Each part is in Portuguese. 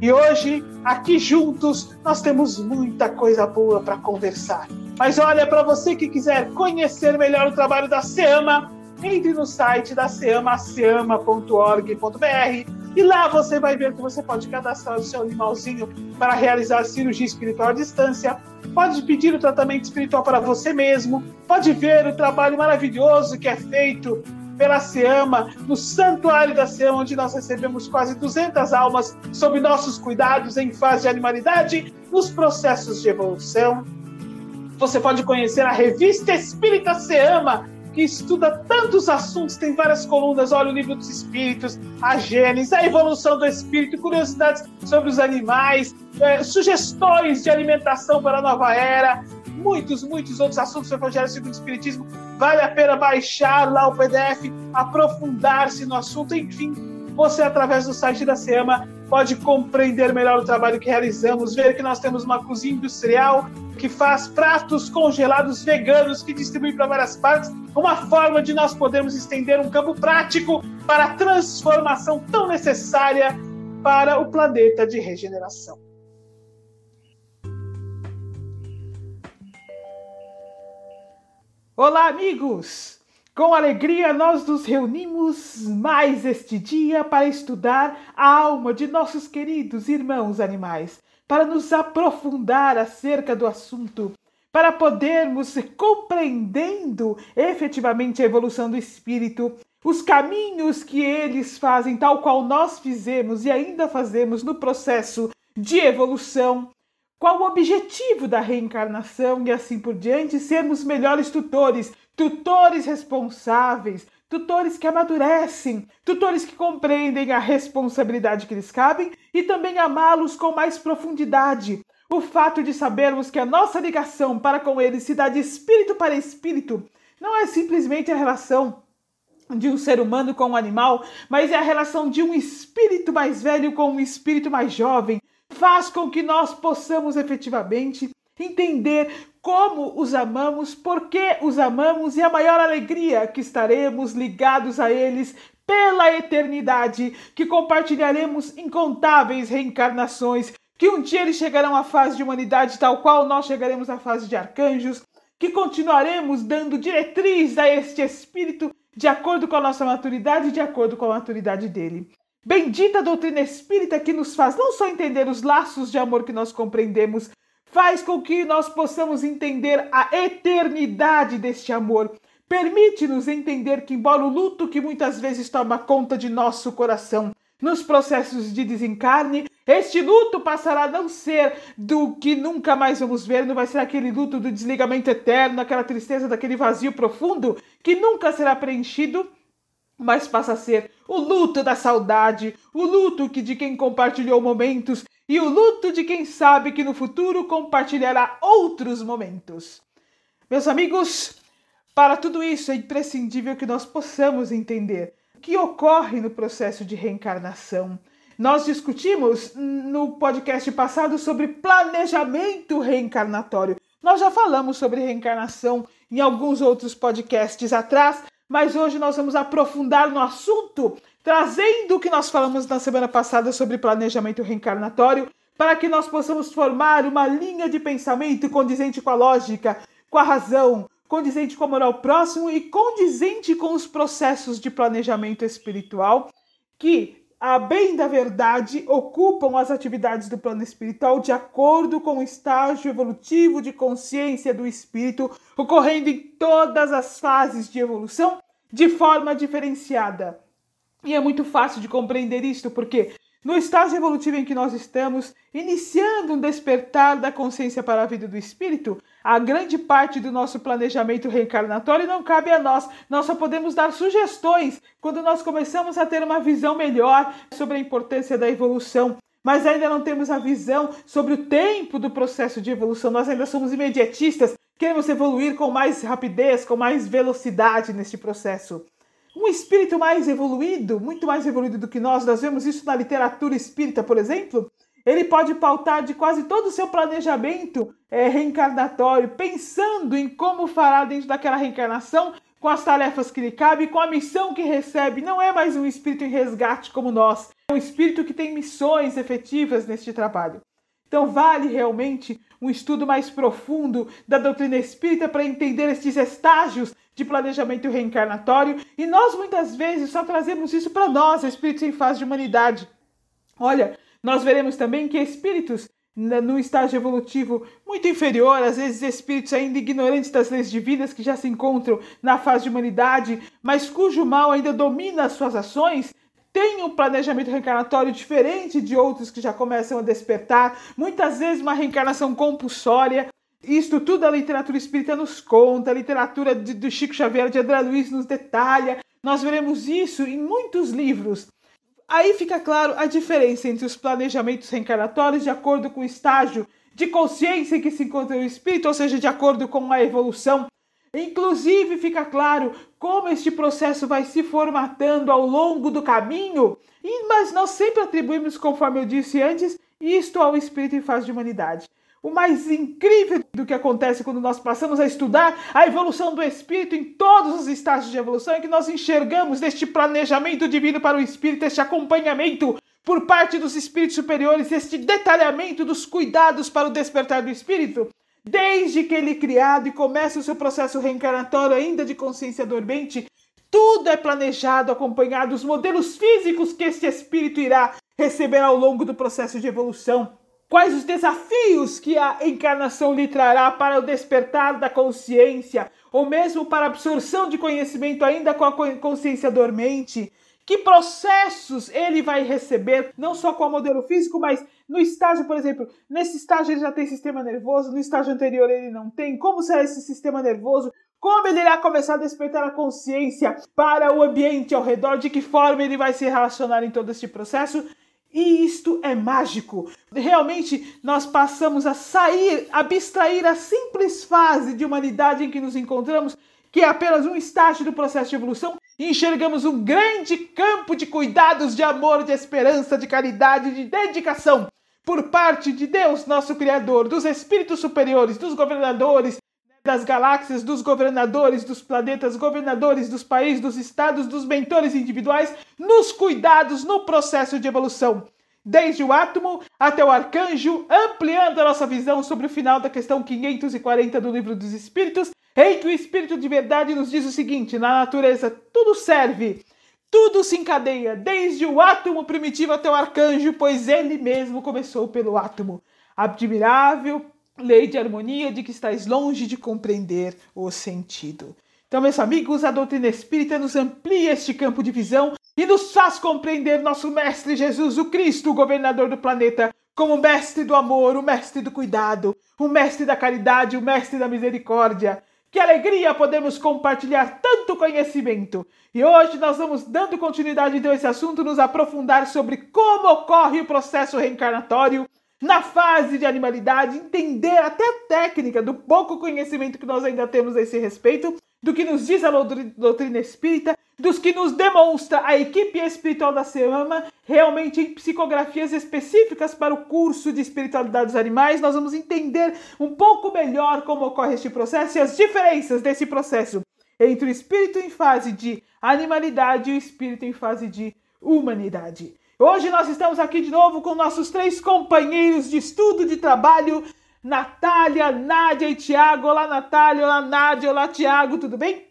E hoje, aqui juntos, nós temos muita coisa boa para conversar. Mas olha, para você que quiser conhecer melhor o trabalho da SEAMA, entre no site da SEAMA, seama.org.br e lá você vai ver que você pode cadastrar o seu animalzinho para realizar cirurgia espiritual à distância, pode pedir o tratamento espiritual para você mesmo, pode ver o trabalho maravilhoso que é feito pela SEAMA, no Santuário da SEAMA, onde nós recebemos quase 200 almas sob nossos cuidados em fase de animalidade, nos processos de evolução. Você pode conhecer a revista Espírita SEAMA, que estuda tantos assuntos, tem várias colunas, olha o livro dos espíritos, a Gênesis, a evolução do espírito, curiosidades sobre os animais, é, sugestões de alimentação para a nova era, muitos, muitos outros assuntos sobre o Evangelho segundo o Espiritismo. Vale a pena baixar lá o PDF, aprofundar-se no assunto, enfim, você, através do site da SEMA, pode compreender melhor o trabalho que realizamos, ver que nós temos uma cozinha industrial que faz pratos congelados veganos que distribui para várias partes, uma forma de nós podermos estender um campo prático para a transformação tão necessária para o planeta de regeneração. Olá, amigos! Com alegria, nós nos reunimos mais este dia para estudar a alma de nossos queridos irmãos animais, para nos aprofundar acerca do assunto, para podermos compreendendo efetivamente a evolução do espírito, os caminhos que eles fazem, tal qual nós fizemos e ainda fazemos no processo de evolução, qual o objetivo da reencarnação e assim por diante, sermos melhores tutores, tutores responsáveis, tutores que amadurecem, tutores que compreendem a responsabilidade que lhes cabe e também amá-los com mais profundidade. O fato de sabermos que a nossa ligação para com eles se dá de espírito para espírito não é simplesmente a relação de um ser humano com um animal, mas é a relação de um espírito mais velho com um espírito mais jovem. Faz com que nós possamos efetivamente entender como os amamos, por que os amamos e a maior alegria que estaremos ligados a eles pela eternidade, que compartilharemos incontáveis reencarnações, que um dia eles chegarão à fase de humanidade tal qual nós chegaremos à fase de arcanjos, que continuaremos dando diretriz a este espírito de acordo com a nossa maturidade e de acordo com a maturidade dele. Bendita doutrina espírita que nos faz não só entender os laços de amor que nós compreendemos, faz com que nós possamos entender a eternidade deste amor. Permite-nos entender que, embora o luto que muitas vezes toma conta de nosso coração nos processos de desencarne, este luto passará a não ser do que nunca mais vamos ver, não vai ser aquele luto do desligamento eterno, aquela tristeza daquele vazio profundo que nunca será preenchido, mas passa a ser o luto da saudade, o luto que de quem compartilhou momentos e o luto de quem sabe que no futuro compartilhará outros momentos. Meus amigos, para tudo isso é imprescindível que nós possamos entender o que ocorre no processo de reencarnação. Nós discutimos no podcast passado sobre planejamento reencarnatório. Nós já falamos sobre reencarnação em alguns outros podcasts atrás, mas hoje nós vamos aprofundar no assunto trazendo o que nós falamos na semana passada sobre planejamento reencarnatório, para que nós possamos formar uma linha de pensamento condizente com a lógica, com a razão, condizente com a moral próximo e condizente com os processos de planejamento espiritual que, a bem da verdade, ocupam as atividades do plano espiritual de acordo com o estágio evolutivo de consciência do espírito ocorrendo em todas as fases de evolução de forma diferenciada. E é muito fácil de compreender isto, porque no estágio evolutivo em que nós estamos, iniciando um despertar da consciência para a vida do espírito, a grande parte do nosso planejamento reencarnatório não cabe a nós. Nós só podemos dar sugestões quando nós começamos a ter uma visão melhor sobre a importância da evolução. Mas ainda não temos a visão sobre o tempo do processo de evolução. Nós ainda somos imediatistas, queremos evoluir com mais rapidez, com mais velocidade neste processo um espírito mais evoluído, muito mais evoluído do que nós, nós vemos isso na literatura espírita, por exemplo, ele pode pautar de quase todo o seu planejamento é, reencarnatório, pensando em como fará dentro daquela reencarnação, com as tarefas que lhe cabem, com a missão que recebe. Não é mais um espírito em resgate como nós, um espírito que tem missões efetivas neste trabalho. Então, vale realmente um estudo mais profundo da doutrina espírita para entender estes estágios de planejamento reencarnatório. E nós, muitas vezes, só trazemos isso para nós, espíritos em fase de humanidade. Olha, nós veremos também que espíritos no estágio evolutivo muito inferior, às vezes espíritos ainda ignorantes das leis divinas que já se encontram na fase de humanidade, mas cujo mal ainda domina as suas ações, tem um planejamento reencarnatório diferente de outros que já começam a despertar, muitas vezes uma reencarnação compulsória. Isto tudo a literatura espírita nos conta, a literatura de, de Chico Xavier, de André Luiz nos detalha. Nós veremos isso em muitos livros. Aí fica claro a diferença entre os planejamentos reencarnatórios de acordo com o estágio de consciência em que se encontra o espírito, ou seja, de acordo com a evolução. Inclusive, fica claro como este processo vai se formatando ao longo do caminho, mas nós sempre atribuímos, conforme eu disse antes, isto ao espírito em fase de humanidade. O mais incrível do que acontece quando nós passamos a estudar a evolução do espírito em todos os estágios de evolução é que nós enxergamos este planejamento divino para o espírito, este acompanhamento por parte dos espíritos superiores, este detalhamento dos cuidados para o despertar do espírito, desde que ele é criado e começa o seu processo reencarnatório ainda de consciência dormente, tudo é planejado, acompanhado dos modelos físicos que este espírito irá receber ao longo do processo de evolução Quais os desafios que a encarnação lhe trará para o despertar da consciência, ou mesmo para a absorção de conhecimento ainda com a consciência dormente? Que processos ele vai receber, não só com o modelo físico, mas no estágio, por exemplo, nesse estágio ele já tem sistema nervoso, no estágio anterior ele não tem. Como será esse sistema nervoso? Como ele irá começar a despertar a consciência para o ambiente ao redor? De que forma ele vai se relacionar em todo este processo? E isto é mágico. Realmente nós passamos a sair, abstrair a simples fase de humanidade em que nos encontramos, que é apenas um estágio do processo de evolução, e enxergamos um grande campo de cuidados, de amor, de esperança, de caridade, de dedicação por parte de Deus, nosso Criador, dos espíritos superiores, dos governadores, das galáxias, dos governadores dos planetas, governadores dos países, dos estados, dos mentores individuais, nos cuidados no processo de evolução. Desde o átomo até o arcanjo, ampliando a nossa visão sobre o final da questão 540 do Livro dos Espíritos, em que o Espírito de Verdade nos diz o seguinte: na natureza tudo serve, tudo se encadeia, desde o átomo primitivo até o arcanjo, pois ele mesmo começou pelo átomo. Admirável, lei de harmonia de que estáis longe de compreender o sentido. Então, meus amigos, a doutrina espírita nos amplia este campo de visão e nos faz compreender nosso Mestre Jesus, o Cristo, o governador do planeta, como o mestre do amor, o mestre do cuidado, o mestre da caridade, o mestre da misericórdia. Que alegria podemos compartilhar tanto conhecimento! E hoje nós vamos, dando continuidade então a esse assunto, nos aprofundar sobre como ocorre o processo reencarnatório na fase de animalidade, entender até a técnica do pouco conhecimento que nós ainda temos a esse respeito, do que nos diz a doutrina espírita, dos que nos demonstra a equipe espiritual da SEAMA, realmente em psicografias específicas para o curso de espiritualidade dos animais, nós vamos entender um pouco melhor como ocorre este processo e as diferenças desse processo entre o espírito em fase de animalidade e o espírito em fase de humanidade. Hoje nós estamos aqui de novo com nossos três companheiros de estudo, de trabalho, Natália, Nádia e Tiago. Olá, Natália, olá, Nádia, olá, Tiago, tudo bem?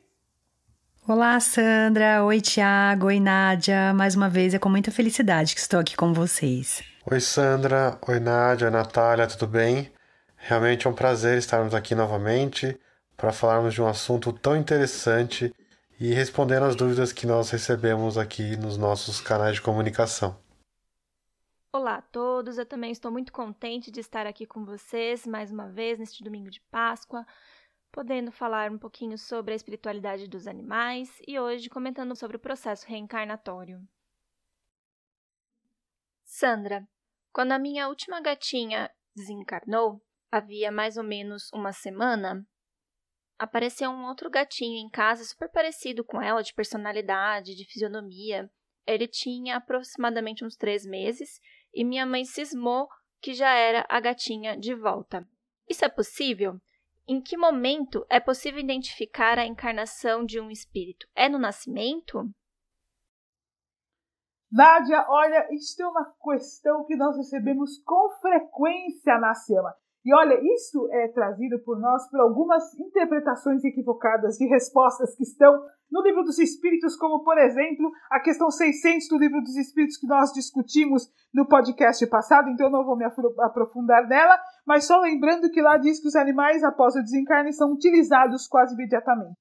Olá, Sandra. Oi, Tiago. Oi, Nádia. Mais uma vez é com muita felicidade que estou aqui com vocês. Oi, Sandra. Oi, Nádia. Oi, Natália, tudo bem? Realmente é um prazer estarmos aqui novamente para falarmos de um assunto tão interessante e respondendo as dúvidas que nós recebemos aqui nos nossos canais de comunicação. Olá a todos, eu também estou muito contente de estar aqui com vocês mais uma vez neste domingo de Páscoa, podendo falar um pouquinho sobre a espiritualidade dos animais e hoje comentando sobre o processo reencarnatório. Sandra, quando a minha última gatinha desencarnou, havia mais ou menos uma semana, apareceu um outro gatinho em casa super parecido com ela, de personalidade, de fisionomia. Ele tinha aproximadamente uns três meses e minha mãe cismou que já era a gatinha de volta. Isso é possível? Em que momento é possível identificar a encarnação de um espírito? É no nascimento? Nádia, olha, isso é uma questão que nós recebemos com frequência na SEMA. E olha, isso é trazido por nós por algumas interpretações equivocadas de respostas que estão no livro dos Espíritos, como por exemplo a questão 600 do livro dos Espíritos que nós discutimos no podcast passado, então eu não vou me aprofundar nela, mas só lembrando que lá diz que os animais após o desencarne são utilizados quase imediatamente.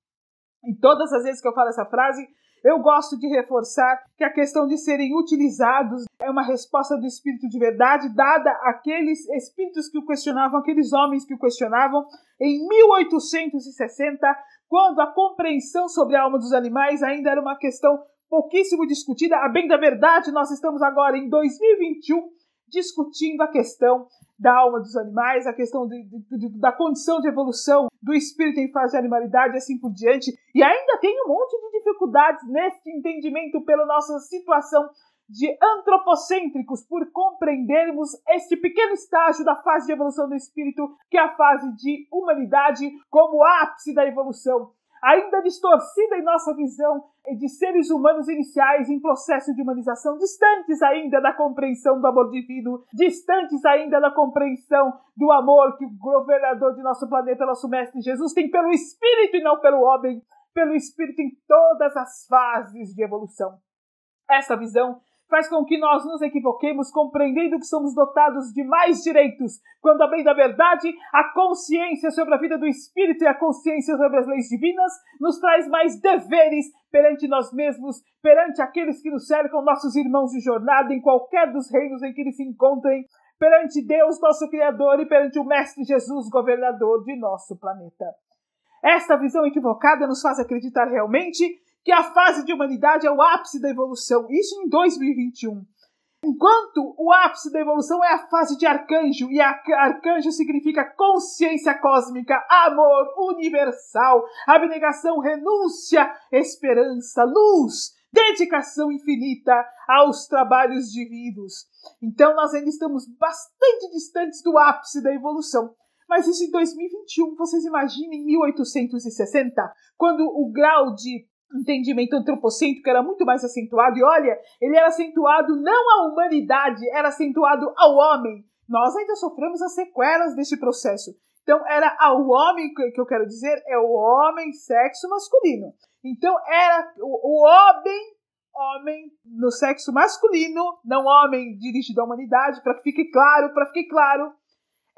E todas as vezes que eu falo essa frase, eu gosto de reforçar que a questão de serem utilizados é uma resposta do espírito de verdade dada àqueles espíritos que o questionavam, aqueles homens que o questionavam em 1860, quando a compreensão sobre a alma dos animais ainda era uma questão pouquíssimo discutida. A bem da verdade, nós estamos agora em 2021 discutindo a questão da alma dos animais, a questão de, de, de, da condição de evolução do espírito em fase de animalidade e assim por diante. E ainda tem um monte de dificuldades nesse entendimento pela nossa situação de antropocêntricos, por compreendermos este pequeno estágio da fase de evolução do espírito, que é a fase de humanidade, como ápice da evolução ainda distorcida em nossa visão de seres humanos iniciais em processo de humanização, distantes ainda da compreensão do amor divino, distantes ainda da compreensão do amor que o governador de nosso planeta, nosso Mestre Jesus, tem pelo Espírito e não pelo homem, pelo Espírito em todas as fases de evolução. Essa visão faz com que nós nos equivoquemos compreendendo que somos dotados de mais direitos, quando a bem da verdade, a consciência sobre a vida do espírito e a consciência sobre as leis divinas nos traz mais deveres perante nós mesmos, perante aqueles que nos cercam, nossos irmãos de jornada em qualquer dos reinos em que eles se encontrem, perante Deus, nosso Criador, e perante o Mestre Jesus, governador de nosso planeta. Esta visão equivocada nos faz acreditar realmente que a fase de humanidade é o ápice da evolução, isso em 2021. Enquanto o ápice da evolução é a fase de arcanjo, e arcanjo significa consciência cósmica, amor universal, abnegação, renúncia, esperança, luz, dedicação infinita aos trabalhos divinos. Então nós ainda estamos bastante distantes do ápice da evolução. Mas isso em 2021, vocês imaginem 1860, quando o grau de entendimento antropocêntrico era muito mais acentuado. E olha, ele era acentuado não à humanidade, era acentuado ao homem. Nós ainda sofremos as sequelas deste processo. Então, era ao homem, que eu quero dizer, é o homem sexo masculino. Então, era o, o homem, homem no sexo masculino, não homem dirigido à humanidade, para que fique claro, para que fique claro,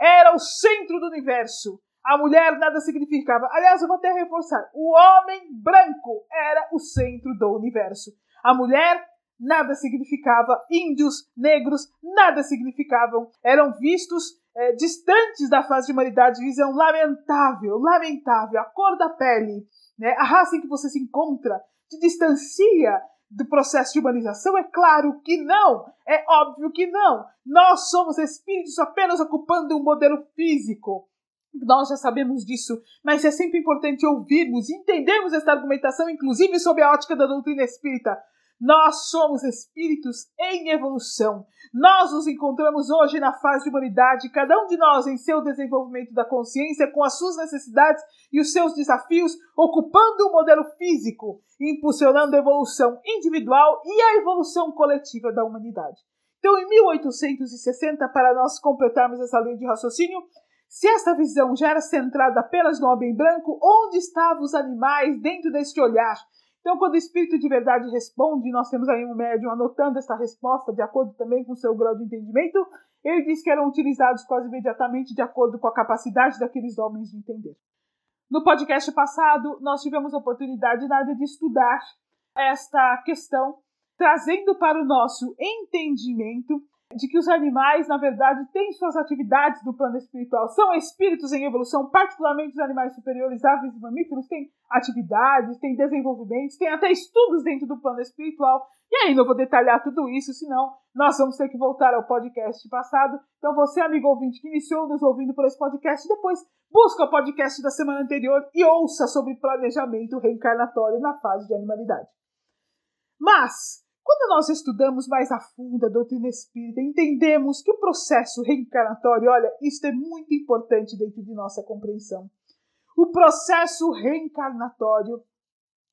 era o centro do universo. A mulher nada significava. Aliás, eu vou até reforçar: o homem branco era o centro do universo. A mulher nada significava. Índios, negros, nada significavam. Eram vistos é, distantes da fase de humanidade. Visão lamentável, lamentável. A cor da pele, né? a raça em que você se encontra, te distancia do processo de humanização? É claro que não. É óbvio que não. Nós somos espíritos apenas ocupando um modelo físico. Nós já sabemos disso, mas é sempre importante ouvirmos e entendermos esta argumentação, inclusive sob a ótica da doutrina espírita. Nós somos espíritos em evolução. Nós nos encontramos hoje na fase de humanidade, cada um de nós em seu desenvolvimento da consciência, com as suas necessidades e os seus desafios, ocupando o um modelo físico, impulsionando a evolução individual e a evolução coletiva da humanidade. Então, em 1860, para nós completarmos essa linha de raciocínio, se esta visão já era centrada apenas no homem branco, onde estavam os animais dentro deste olhar? Então, quando o espírito de verdade responde, nós temos aí um médium anotando essa resposta de acordo também com o seu grau de entendimento, ele diz que eram utilizados quase imediatamente de acordo com a capacidade daqueles homens de entender. No podcast passado, nós tivemos a oportunidade de estudar esta questão, trazendo para o nosso entendimento de que os animais, na verdade, têm suas atividades no plano espiritual. São espíritos em evolução, particularmente os animais superiores, aves e mamíferos, têm atividades, têm desenvolvimentos, têm até estudos dentro do plano espiritual. E aí não vou detalhar tudo isso, senão nós vamos ter que voltar ao podcast passado. Então você, amigo ouvinte, que iniciou nos ouvindo por esse podcast, depois busca o podcast da semana anterior e ouça sobre planejamento reencarnatório na fase de animalidade. Mas quando nós estudamos mais a fundo a doutrina espírita, entendemos que o processo reencarnatório, olha, isso é muito importante dentro de nossa compreensão. O processo reencarnatório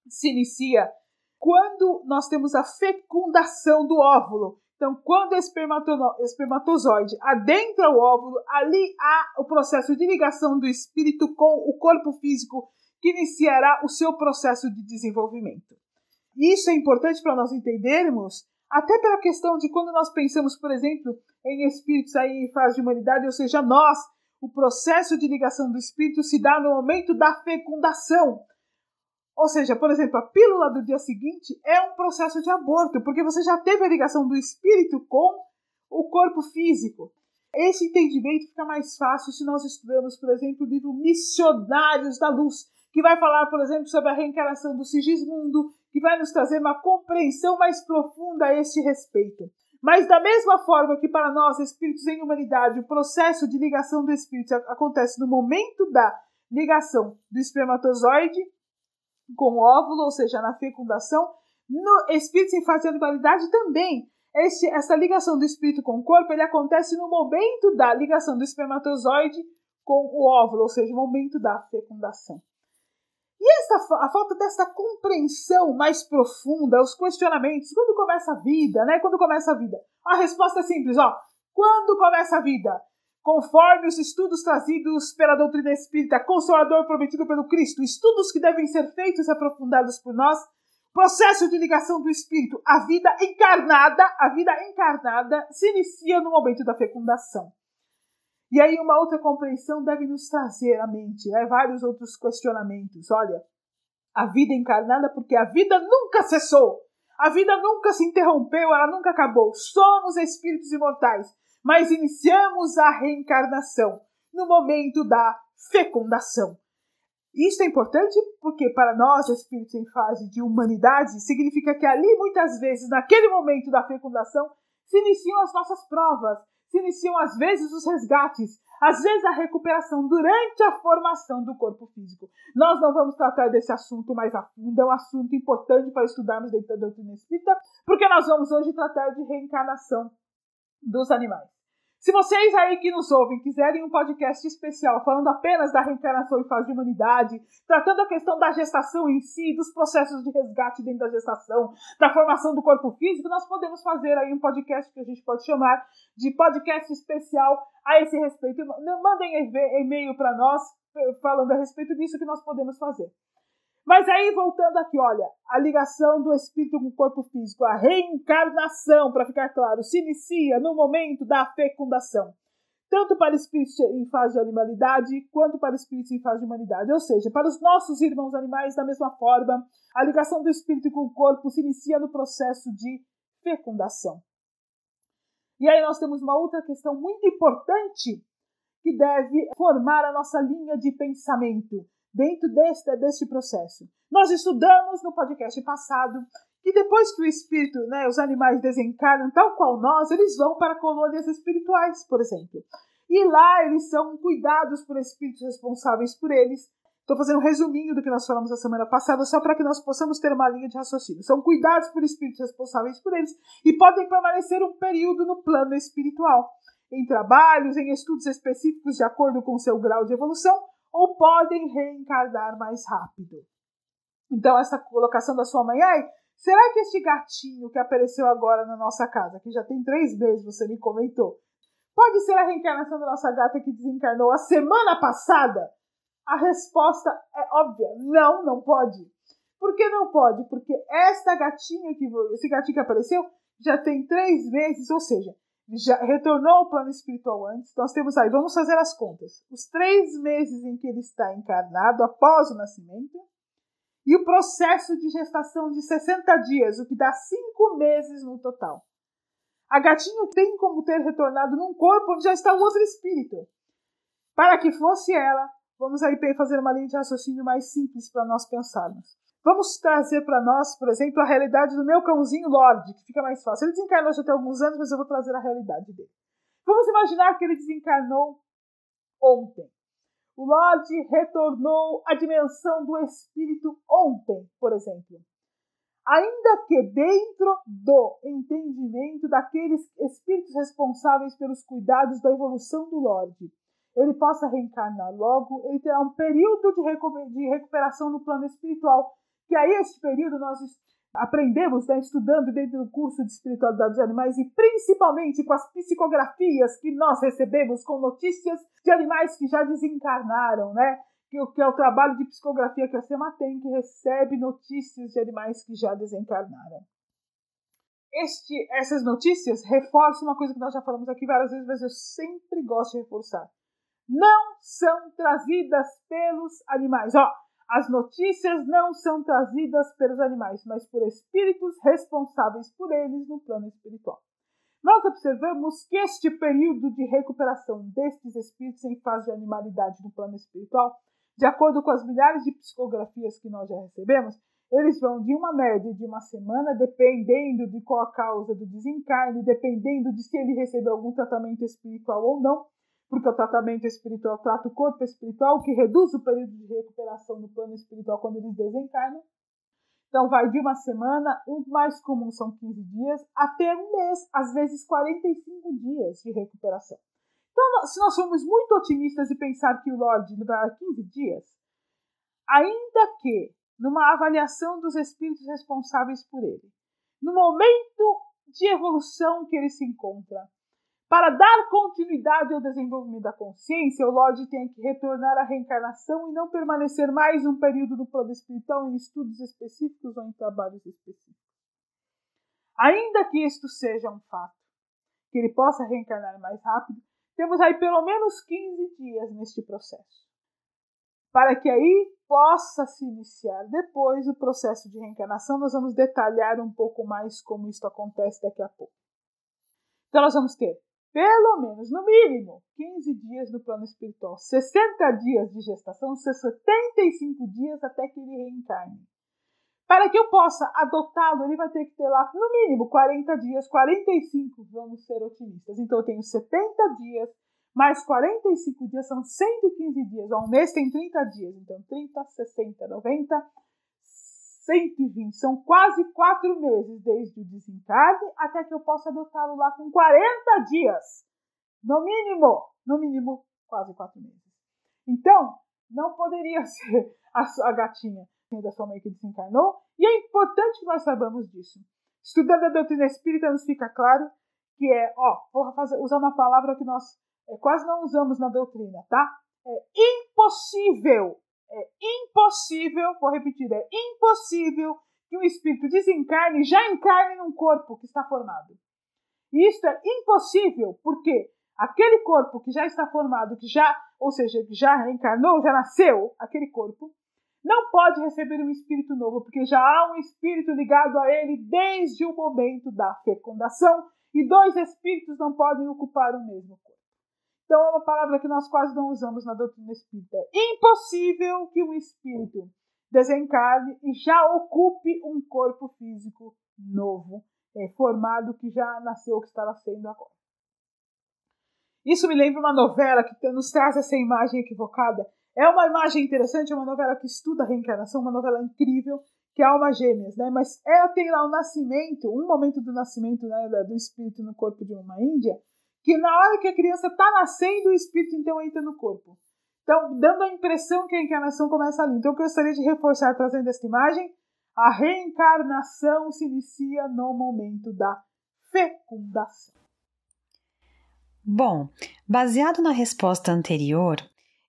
se inicia quando nós temos a fecundação do óvulo. Então, quando o espermatozoide adentra o óvulo, ali há o processo de ligação do espírito com o corpo físico que iniciará o seu processo de desenvolvimento. Isso é importante para nós entendermos, até pela questão de quando nós pensamos, por exemplo, em espíritos aí em fase de humanidade, ou seja, nós, o processo de ligação do espírito se dá no momento da fecundação. Ou seja, por exemplo, a pílula do dia seguinte é um processo de aborto, porque você já teve a ligação do espírito com o corpo físico. Esse entendimento fica mais fácil se nós estudamos, por exemplo, o livro Missionários da Luz, que vai falar, por exemplo, sobre a reencarnação do Sigismundo, que vai nos trazer uma compreensão mais profunda a este respeito. Mas da mesma forma que para nós, espíritos em humanidade, o processo de ligação do espírito acontece no momento da ligação do espermatozoide com o óvulo, ou seja, na fecundação, no espírito em fase de animalidade também. Este, essa ligação do espírito com o corpo ele acontece no momento da ligação do espermatozoide com o óvulo, ou seja, no momento da fecundação. E esta, a falta dessa compreensão mais profunda, os questionamentos, quando começa a vida, né? Quando começa a vida? A resposta é simples, ó. Quando começa a vida? conforme os estudos trazidos pela doutrina espírita, consolador prometido pelo Cristo, estudos que devem ser feitos e aprofundados por nós, processo de ligação do espírito, a vida encarnada, a vida encarnada se inicia no momento da fecundação. E aí uma outra compreensão deve nos trazer à mente, né? vários outros questionamentos. Olha, a vida encarnada, porque a vida nunca cessou, a vida nunca se interrompeu, ela nunca acabou. Somos espíritos imortais mas iniciamos a reencarnação no momento da fecundação. Isso é importante porque, para nós, espíritos em fase de humanidade, significa que ali, muitas vezes, naquele momento da fecundação, se iniciam as nossas provas, se iniciam, às vezes, os resgates, às vezes, a recuperação durante a formação do corpo físico. Nós não vamos tratar desse assunto mais a fundo, é um assunto importante para estudarmos dentro da doutrina espírita, porque nós vamos hoje tratar de reencarnação dos animais. Se vocês aí que nos ouvem quiserem um podcast especial falando apenas da reencarnação em fase de humanidade, tratando a questão da gestação em si, dos processos de resgate dentro da gestação, da formação do corpo físico, nós podemos fazer aí um podcast que a gente pode chamar de podcast especial a esse respeito. Mandem e-mail para nós falando a respeito disso que nós podemos fazer. Mas aí, voltando aqui, olha, a ligação do espírito com o corpo físico, a reencarnação, para ficar claro, se inicia no momento da fecundação. Tanto para espíritos em fase de animalidade, quanto para espíritos em fase de humanidade. Ou seja, para os nossos irmãos animais, da mesma forma, a ligação do espírito com o corpo se inicia no processo de fecundação. E aí nós temos uma outra questão muito importante que deve formar a nossa linha de pensamento dentro deste, processo. Nós estudamos no podcast passado que depois que o espírito, né, os animais desencarnam, tal qual nós, eles vão para colônias espirituais, por exemplo. E lá eles são cuidados por espíritos responsáveis por eles. Estou fazendo um resuminho do que nós falamos a semana passada, só para que nós possamos ter uma linha de raciocínio. São cuidados por espíritos responsáveis por eles e podem permanecer um período no plano espiritual, em trabalhos, em estudos específicos de acordo com seu grau de evolução, ou podem reencarnar mais rápido. Então, essa colocação da sua mãe, ai, será que este gatinho que apareceu agora na nossa casa, que já tem três meses, você me comentou, pode ser a reencarnação da nossa gata que desencarnou a semana passada? A resposta é óbvia: não, não pode. Por que não pode? Porque esta gatinha que esse gatinho que apareceu já tem três meses, ou seja, já retornou ao plano espiritual antes. Nós temos aí, vamos fazer as contas. Os três meses em que ele está encarnado após o nascimento e o processo de gestação de 60 dias, o que dá cinco meses no total. A gatinha tem como ter retornado num corpo onde já está um outro espírito. Para que fosse ela, vamos aí fazer uma linha de raciocínio mais simples para nós pensarmos. Vamos trazer para nós, por exemplo, a realidade do meu cãozinho Lorde, que fica mais fácil. Ele desencarnou já tem alguns anos, mas eu vou trazer a realidade dele. Vamos imaginar que ele desencarnou ontem. O Lorde retornou à dimensão do espírito ontem, por exemplo. Ainda que dentro do entendimento daqueles espíritos responsáveis pelos cuidados da evolução do Lorde, ele possa reencarnar logo, ele terá um período de recuperação no plano espiritual que a este período nós aprendemos né, estudando dentro do curso de espiritualidade dos animais e principalmente com as psicografias que nós recebemos com notícias de animais que já desencarnaram, né? Que, que é o trabalho de psicografia que a SEMA tem, que recebe notícias de animais que já desencarnaram. Este, essas notícias reforçam uma coisa que nós já falamos aqui várias vezes, mas eu sempre gosto de reforçar. Não são trazidas pelos animais. Ó, as notícias não são trazidas pelos animais, mas por espíritos responsáveis por eles no plano espiritual. Nós observamos que este período de recuperação destes espíritos em fase de animalidade no plano espiritual, de acordo com as milhares de psicografias que nós já recebemos, eles vão de uma média de uma semana, dependendo de qual a causa do desencarne, dependendo de se ele recebeu algum tratamento espiritual ou não, porque o tratamento espiritual trata o corpo espiritual, que reduz o período de recuperação no plano espiritual quando eles desencarnam. Então, vai de uma semana, o mais comum são 15 dias, até um mês, às vezes 45 dias de recuperação. Então, se nós formos muito otimistas e pensar que o Lorde levará 15 dias, ainda que, numa avaliação dos espíritos responsáveis por ele, no momento de evolução que ele se encontra, para dar continuidade ao desenvolvimento da consciência, o Lorde tem que retornar à reencarnação e não permanecer mais um período no plano espiritual em estudos específicos ou em trabalhos específicos. Ainda que isto seja um fato, que ele possa reencarnar mais rápido, temos aí pelo menos 15 dias neste processo. Para que aí possa se iniciar depois o processo de reencarnação, nós vamos detalhar um pouco mais como isso acontece daqui a pouco. Então, nós vamos ter pelo menos, no mínimo, 15 dias no plano espiritual, 60 dias de gestação, 75 dias até que ele reencarne. Para que eu possa adotá-lo, ele vai ter que ter lá, no mínimo, 40 dias, 45, vamos ser otimistas. Então, eu tenho 70 dias, mais 45 dias, são 115 dias. Um mês tem 30 dias, então 30, 60, 90, 120. São quase quatro meses desde o desencarne até que eu possa adotá-lo lá com 40 dias. No mínimo, no mínimo, quase quatro meses. Então, não poderia ser a, a gatinha da sua mãe que desencarnou. E é importante que nós saibamos disso. Estudando a doutrina espírita, nos fica claro que é, ó, vou fazer, usar uma palavra que nós é, quase não usamos na doutrina, tá? É impossível é impossível, vou repetir, é impossível que um espírito desencarne já encarne num corpo que está formado. E isso é impossível porque aquele corpo que já está formado, que já, ou seja, que já reencarnou, já nasceu, aquele corpo, não pode receber um espírito novo, porque já há um espírito ligado a ele desde o momento da fecundação, e dois espíritos não podem ocupar o mesmo corpo. Então é uma palavra que nós quase não usamos na doutrina espírita. É impossível que um espírito desencarne e já ocupe um corpo físico novo, é, formado, que já nasceu, que está nascendo agora. Isso me lembra uma novela que nos traz essa imagem equivocada. É uma imagem interessante, é uma novela que estuda a reencarnação, uma novela incrível, que é Alma Gêmeas, né? Mas ela tem lá o nascimento, um momento do nascimento né, do espírito no corpo de uma índia, que na hora que a criança está nascendo, o espírito então entra no corpo. Então, dando a impressão que a encarnação começa ali. Então, eu gostaria de reforçar, trazendo esta imagem, a reencarnação se inicia no momento da fecundação. Bom, baseado na resposta anterior,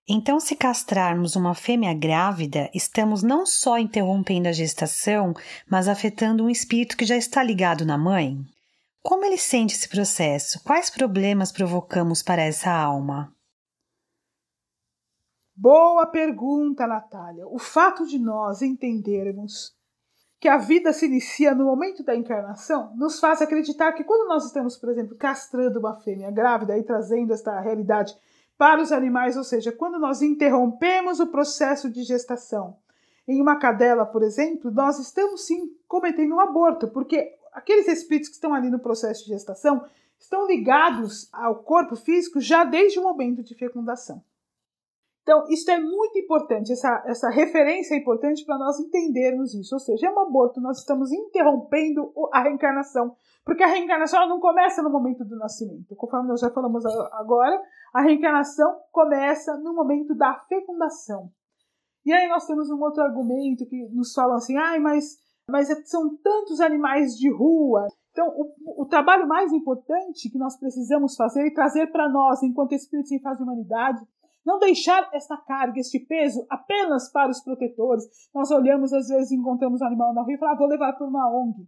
então, se castrarmos uma fêmea grávida, estamos não só interrompendo a gestação, mas afetando um espírito que já está ligado na mãe? Como ele sente esse processo? Quais problemas provocamos para essa alma? Boa pergunta, Natália. O fato de nós entendermos que a vida se inicia no momento da encarnação nos faz acreditar que quando nós estamos, por exemplo, castrando uma fêmea grávida e trazendo esta realidade para os animais, ou seja, quando nós interrompemos o processo de gestação em uma cadela, por exemplo, nós estamos sim cometendo um aborto, porque aqueles espíritos que estão ali no processo de gestação estão ligados ao corpo físico já desde o momento de fecundação. Então, isso é muito importante, essa, essa referência é importante para nós entendermos isso. Ou seja, é um aborto, nós estamos interrompendo a reencarnação, porque a reencarnação não começa no momento do nascimento. Conforme nós já falamos agora, a reencarnação começa no momento da fecundação. E aí nós temos um outro argumento que nos fala assim, ah, mas mas são tantos animais de rua. Então, o, o trabalho mais importante que nós precisamos fazer e trazer para nós, enquanto Espírito sem faz de humanidade, não deixar esta carga, este peso apenas para os protetores. Nós olhamos, às vezes, encontramos um animal na rua e falamos, ah, vou levar para uma ONG.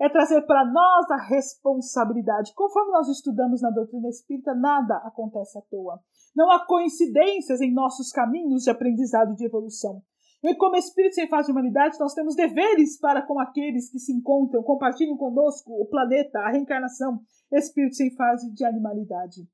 É trazer para nós a responsabilidade. Conforme nós estudamos na doutrina espírita, nada acontece à toa. Não há coincidências em nossos caminhos de aprendizado e de evolução. E como espírito sem fase de humanidade, nós temos deveres para com aqueles que se encontram, compartilham conosco o planeta, a reencarnação, espírito sem fase de animalidade.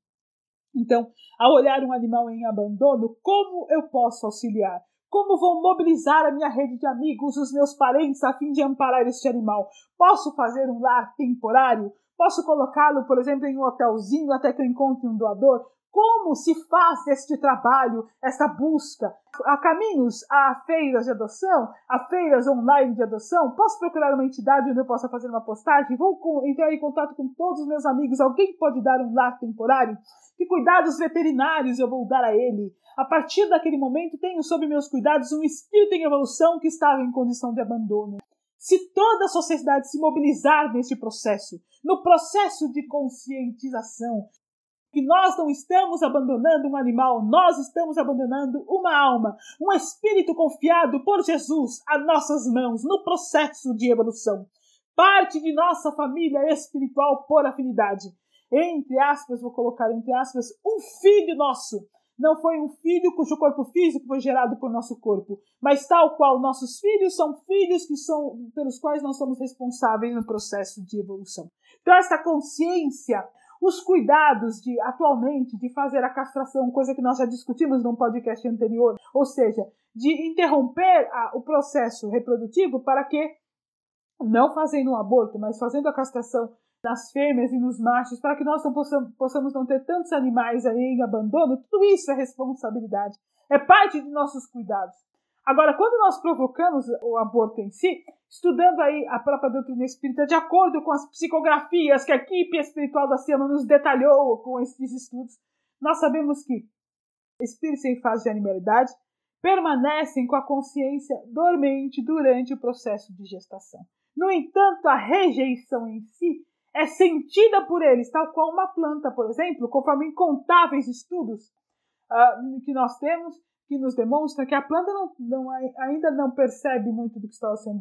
Então, ao olhar um animal em abandono, como eu posso auxiliar? Como vou mobilizar a minha rede de amigos, os meus parentes, a fim de amparar este animal? Posso fazer um lar temporário? Posso colocá-lo, por exemplo, em um hotelzinho até que eu encontre um doador? Como se faz este trabalho, esta busca? Há caminhos, há feiras de adoção, há feiras online de adoção. Posso procurar uma entidade onde eu possa fazer uma postagem? Vou entrar em contato com todos os meus amigos. Alguém pode dar um lar temporário? Que cuidados veterinários eu vou dar a ele? A partir daquele momento, tenho sob meus cuidados um espírito em evolução que estava em condição de abandono. Se toda a sociedade se mobilizar neste processo, no processo de conscientização, que nós não estamos abandonando um animal, nós estamos abandonando uma alma, um espírito confiado por Jesus a nossas mãos no processo de evolução. Parte de nossa família espiritual por afinidade. Entre aspas, vou colocar entre aspas, um filho nosso. Não foi um filho cujo corpo físico foi gerado por nosso corpo, mas tal qual nossos filhos são filhos que são pelos quais nós somos responsáveis no processo de evolução. Então essa consciência os cuidados de atualmente de fazer a castração, coisa que nós já discutimos num podcast anterior, ou seja, de interromper a, o processo reprodutivo para que não fazendo um aborto, mas fazendo a castração nas fêmeas e nos machos, para que nós não possamos, possamos não ter tantos animais aí em abandono, tudo isso é responsabilidade, é parte de nossos cuidados. Agora, quando nós provocamos o aborto em si, estudando aí a própria doutrina espírita, de acordo com as psicografias que a equipe espiritual da SEMA nos detalhou com esses estudos, nós sabemos que espíritos em fase de animalidade permanecem com a consciência dormente durante o processo de gestação. No entanto, a rejeição em si é sentida por eles, tal qual uma planta, por exemplo, conforme incontáveis estudos uh, que nós temos, que nos demonstra que a planta não, não, ainda não percebe muito do que está ao seu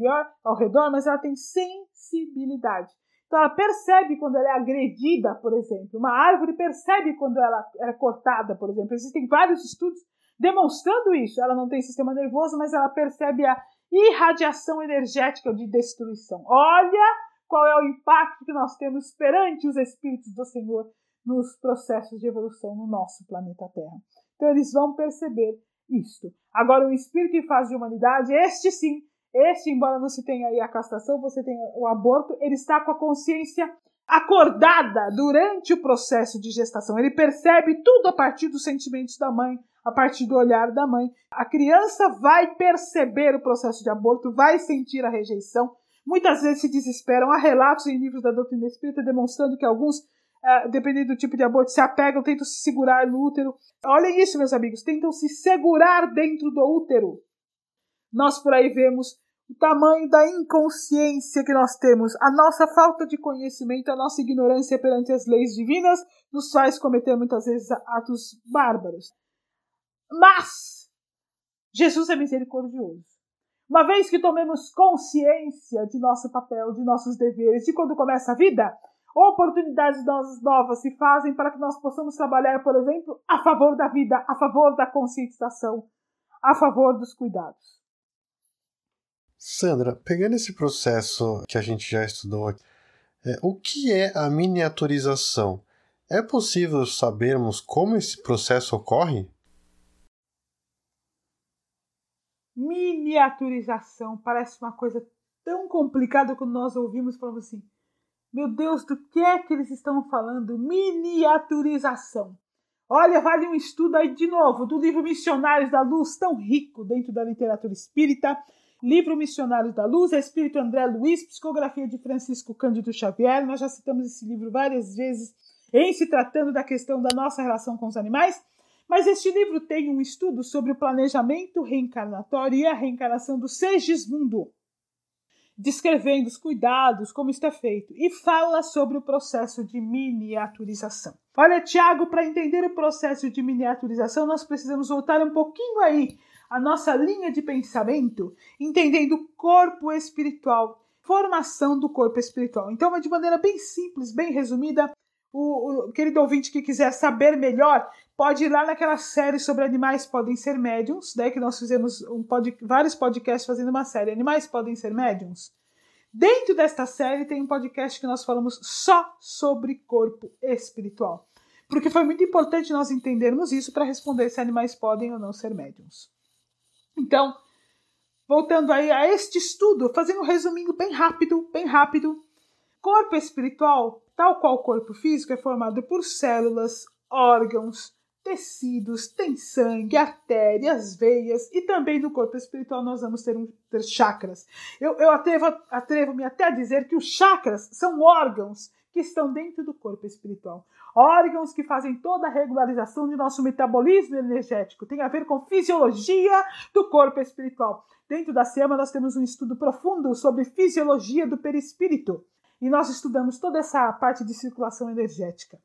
ao redor, mas ela tem sensibilidade. Então ela percebe quando ela é agredida, por exemplo. Uma árvore percebe quando ela é cortada, por exemplo. Existem vários estudos demonstrando isso. Ela não tem sistema nervoso, mas ela percebe a irradiação energética de destruição. Olha qual é o impacto que nós temos perante os espíritos do Senhor nos processos de evolução no nosso planeta Terra. Então eles vão perceber isto. Agora, o espírito em fase de humanidade, este sim, este, embora não se tenha aí a castração, você tem o aborto, ele está com a consciência acordada durante o processo de gestação. Ele percebe tudo a partir dos sentimentos da mãe, a partir do olhar da mãe. A criança vai perceber o processo de aborto, vai sentir a rejeição. Muitas vezes se desesperam. Há relatos em livros da doutrina espírita demonstrando que alguns uh, dependendo do tipo de aborto, se apegam, tentam se segurar no útero. Olhem isso, meus amigos, tentam se segurar dentro do útero. Nós por aí vemos o tamanho da inconsciência que nós temos, a nossa falta de conhecimento, a nossa ignorância perante as leis divinas, nos faz cometer muitas vezes atos bárbaros. Mas Jesus é misericordioso. Uma vez que tomemos consciência de nosso papel, de nossos deveres, de quando começa a vida, Oportunidades novas se fazem para que nós possamos trabalhar, por exemplo, a favor da vida, a favor da conscientização, a favor dos cuidados. Sandra, pegando esse processo que a gente já estudou aqui, é, o que é a miniaturização? É possível sabermos como esse processo ocorre? Miniaturização parece uma coisa tão complicada quando nós ouvimos falando assim meu Deus, do que é que eles estão falando? Miniaturização. Olha, vale um estudo aí de novo do livro Missionários da Luz, tão rico dentro da literatura espírita. Livro Missionários da Luz, Espírito André Luiz, Psicografia de Francisco Cândido Xavier. Nós já citamos esse livro várias vezes em se tratando da questão da nossa relação com os animais. Mas este livro tem um estudo sobre o planejamento reencarnatório e a reencarnação do Segismundo descrevendo os cuidados, como isso é feito, e fala sobre o processo de miniaturização. Olha, Tiago, para entender o processo de miniaturização, nós precisamos voltar um pouquinho aí a nossa linha de pensamento, entendendo o corpo espiritual, formação do corpo espiritual. Então, de maneira bem simples, bem resumida, o, o, querido ouvinte que quiser saber melhor, pode ir lá naquela série sobre animais podem ser médiums, né, que nós fizemos um pod, vários podcasts fazendo uma série, Animais podem ser médiums. Dentro desta série tem um podcast que nós falamos só sobre corpo espiritual. Porque foi muito importante nós entendermos isso para responder se animais podem ou não ser médiums. Então, voltando aí a este estudo, fazendo um resuminho bem rápido, bem rápido. Corpo espiritual, tal qual o corpo físico, é formado por células, órgãos, tecidos, tem sangue, artérias, veias e também no corpo espiritual nós vamos ter, um, ter chakras. Eu, eu atrevo, atrevo-me até a dizer que os chakras são órgãos que estão dentro do corpo espiritual. Órgãos que fazem toda a regularização de nosso metabolismo energético. Tem a ver com fisiologia do corpo espiritual. Dentro da SEMA, nós temos um estudo profundo sobre fisiologia do perispírito. E nós estudamos toda essa parte de circulação energética.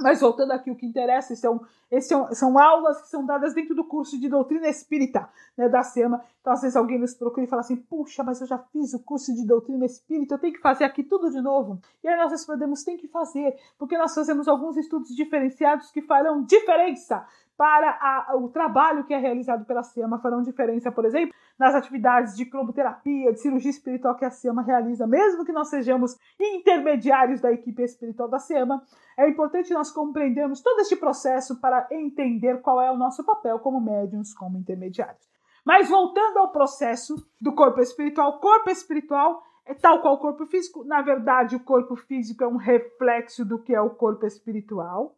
Mas voltando aqui, o que interessa são, são, são aulas que são dadas dentro do curso de doutrina espírita né, da SEMA. Então, às vezes alguém nos procura e fala assim: puxa, mas eu já fiz o curso de doutrina espírita, eu tenho que fazer aqui tudo de novo. E aí nós respondemos: tem que fazer, porque nós fazemos alguns estudos diferenciados que farão diferença para a, o trabalho que é realizado pela SEMA, farão diferença, por exemplo, nas atividades de cromoterapia, de cirurgia espiritual que a SEMA realiza, mesmo que nós sejamos intermediários da equipe espiritual da SEMA, é importante nós compreendermos todo este processo para entender qual é o nosso papel como médiums, como intermediários. Mas voltando ao processo do corpo espiritual, corpo espiritual é tal qual o corpo físico. Na verdade, o corpo físico é um reflexo do que é o corpo espiritual.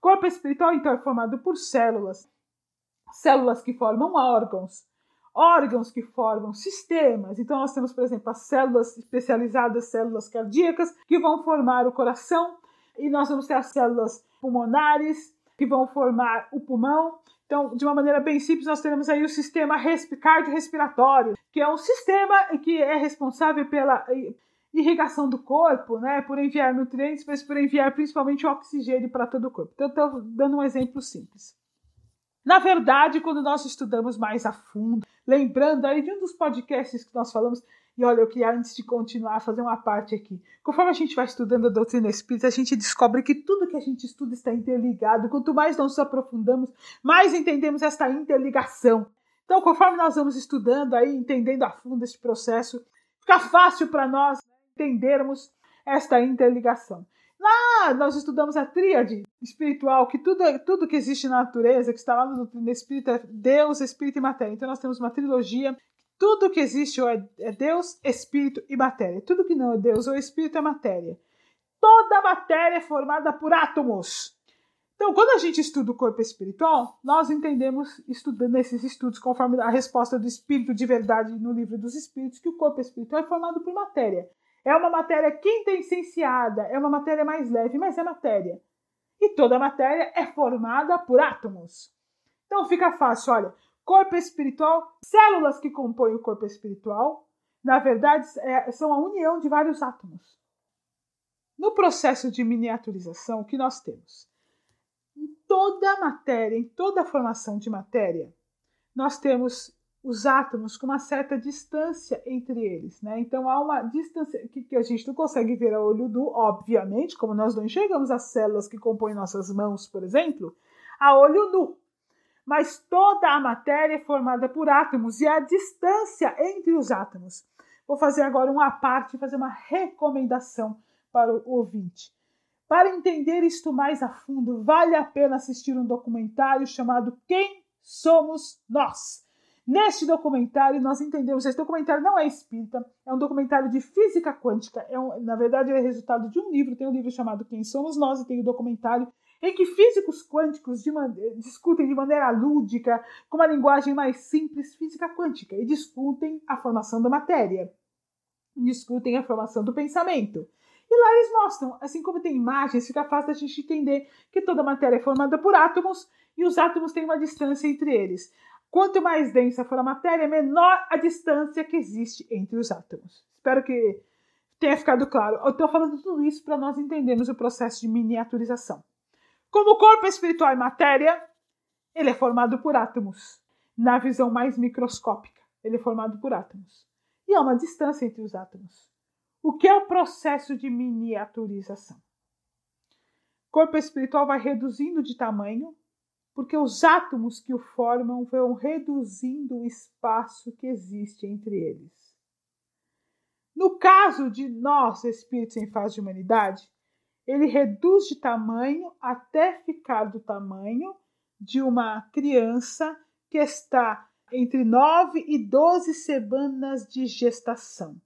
O corpo espiritual, então, é formado por células. Células que formam órgãos órgãos que formam sistemas. Então, nós temos, por exemplo, as células especializadas, células cardíacas, que vão formar o coração, e nós vamos ter as células pulmonares, que vão formar o pulmão. Então, de uma maneira bem simples, nós teremos aí o sistema cardiorrespiratório, que é um sistema que é responsável pela irrigação do corpo, né, por enviar nutrientes, mas por enviar principalmente oxigênio para todo o corpo. Então, estou dando um exemplo simples. Na verdade, quando nós estudamos mais a fundo, lembrando aí de um dos podcasts que nós falamos, e olha, eu queria antes de continuar fazer uma parte aqui. Conforme a gente vai estudando a doutrina espírita, a gente descobre que tudo que a gente estuda está interligado. Quanto mais nós nos aprofundamos, mais entendemos esta interligação. Então, conforme nós vamos estudando aí, entendendo a fundo este processo, fica fácil para nós entendermos esta interligação. Lá nós estudamos a tríade espiritual, que tudo, tudo que existe na natureza, que está lá no, Espírito, é Deus, Espírito e Matéria. Então nós temos uma trilogia. Tudo que existe é, é Deus, Espírito e Matéria. Tudo que não é Deus ou Espírito é matéria. Toda matéria é formada por átomos. Então, quando a gente estuda o corpo espiritual, nós entendemos, estudando esses estudos, conforme a resposta do Espírito de verdade no livro dos Espíritos, que o corpo espiritual é formado por matéria. É uma matéria quintessenciada, é uma matéria mais leve, mas é matéria. E toda matéria é formada por átomos. Então fica fácil, olha, corpo espiritual, células que compõem o corpo espiritual, na verdade, é, são a união de vários átomos. No processo de miniaturização, o que nós temos? Em toda matéria, em toda formação de matéria, nós temos os átomos com uma certa distância entre eles, né? Então há uma distância que, que, a gente não consegue ver a olho nu, obviamente, como nós não enxergamos as células que compõem nossas mãos, por exemplo, a olho nu. Mas toda a matéria é formada por átomos e a distância entre os átomos. Vou fazer agora uma parte, fazer uma recomendação para o ouvinte. Para entender isto mais a fundo, vale a pena assistir um documentário chamado Quem Somos Nós? Neste documentário, nós entendemos esse documentário não é espírita, é um documentário de física quântica. É um, na verdade, ele é resultado de um livro. Tem um livro chamado Quem Somos Nós e tem o um documentário em que físicos quânticos de discutem de maneira lúdica, com uma linguagem mais simples, física quântica, e discutem a formação da matéria, discutem a formação do pensamento. E lá eles mostram, assim como tem imagens, fica fácil da gente entender que toda matéria é formada por átomos e os átomos têm uma distância entre eles. Quanto mais densa for a matéria, menor a distância que existe entre os átomos. Espero que tenha ficado claro. Eu estou falando tudo isso para nós entendermos o processo de miniaturização. Como o corpo espiritual e matéria, ele é formado por átomos. Na visão mais microscópica, ele é formado por átomos. E há uma distância entre os átomos. O que é o processo de miniaturização? O corpo espiritual vai reduzindo de tamanho, porque os átomos que o formam vão reduzindo o espaço que existe entre eles. No caso de nós, espíritos em fase de humanidade, ele reduz de tamanho até ficar do tamanho de uma criança que está entre 9 e 12 semanas de gestação.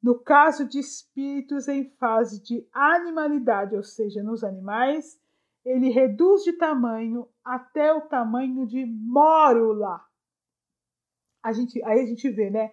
No caso de espíritos em fase de animalidade, ou seja, nos animais, ele reduz de tamanho até o tamanho de mórula. A gente, aí a gente vê, né?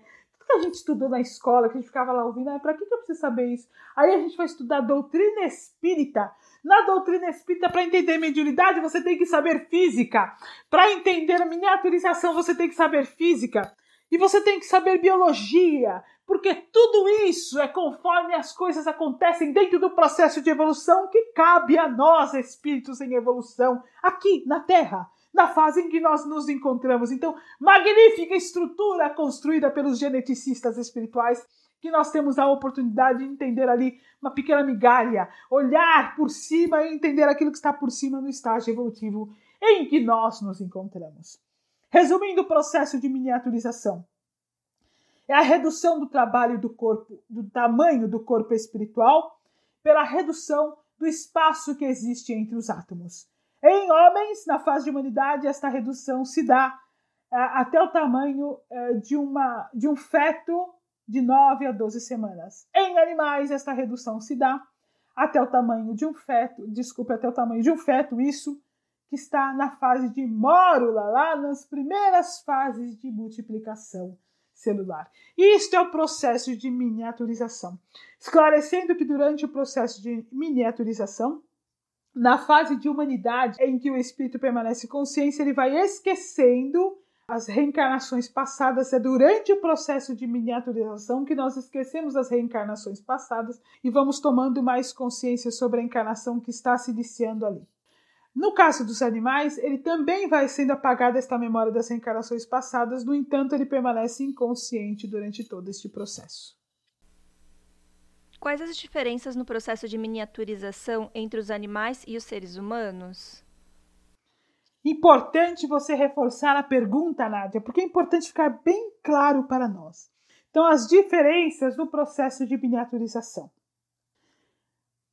que a gente estudou na escola, que a gente ficava lá ouvindo, ah, para que, que eu preciso saber isso? Aí a gente vai estudar doutrina espírita. Na doutrina espírita, para entender mediunidade, você tem que saber física. Para entender a miniaturização, você tem que saber física. E você tem que saber biologia, porque tudo isso é conforme as coisas acontecem dentro do processo de evolução que cabe a nós, espíritos em evolução, aqui na Terra na fase em que nós nos encontramos. Então, magnífica estrutura construída pelos geneticistas espirituais que nós temos a oportunidade de entender ali uma pequena migalha, olhar por cima e entender aquilo que está por cima no estágio evolutivo em que nós nos encontramos. Resumindo o processo de miniaturização, é a redução do trabalho do corpo, do tamanho do corpo espiritual, pela redução do espaço que existe entre os átomos. Em homens, na fase de humanidade, esta redução se dá é, até o tamanho é, de, uma, de um feto de 9 a 12 semanas. Em animais, esta redução se dá até o tamanho de um feto, desculpe, até o tamanho de um feto, isso que está na fase de mórula, lá nas primeiras fases de multiplicação celular. Isto é o processo de miniaturização. Esclarecendo que durante o processo de miniaturização, na fase de humanidade em que o espírito permanece consciência, ele vai esquecendo as reencarnações passadas. É durante o processo de miniaturização que nós esquecemos as reencarnações passadas e vamos tomando mais consciência sobre a encarnação que está se iniciando ali. No caso dos animais, ele também vai sendo apagada esta memória das reencarnações passadas, no entanto, ele permanece inconsciente durante todo este processo. Quais as diferenças no processo de miniaturização entre os animais e os seres humanos? Importante você reforçar a pergunta, Nádia, porque é importante ficar bem claro para nós. Então, as diferenças no processo de miniaturização.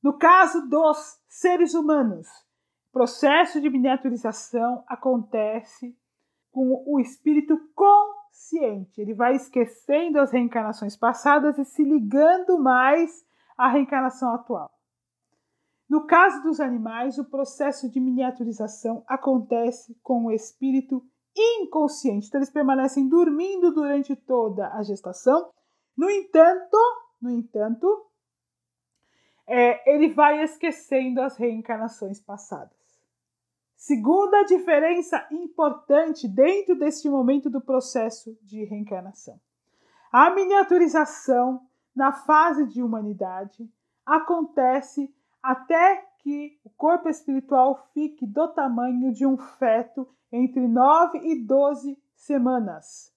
No caso dos seres humanos, processo de miniaturização acontece com o espírito consciente. Ele vai esquecendo as reencarnações passadas e se ligando mais à reencarnação atual. No caso dos animais, o processo de miniaturização acontece com o espírito inconsciente. Então, eles permanecem dormindo durante toda a gestação. No entanto, no entanto, é, ele vai esquecendo as reencarnações passadas. Segunda diferença importante dentro deste momento do processo de reencarnação. A miniaturização na fase de humanidade acontece até que o corpo espiritual fique do tamanho de um feto entre 9 e 12 semanas.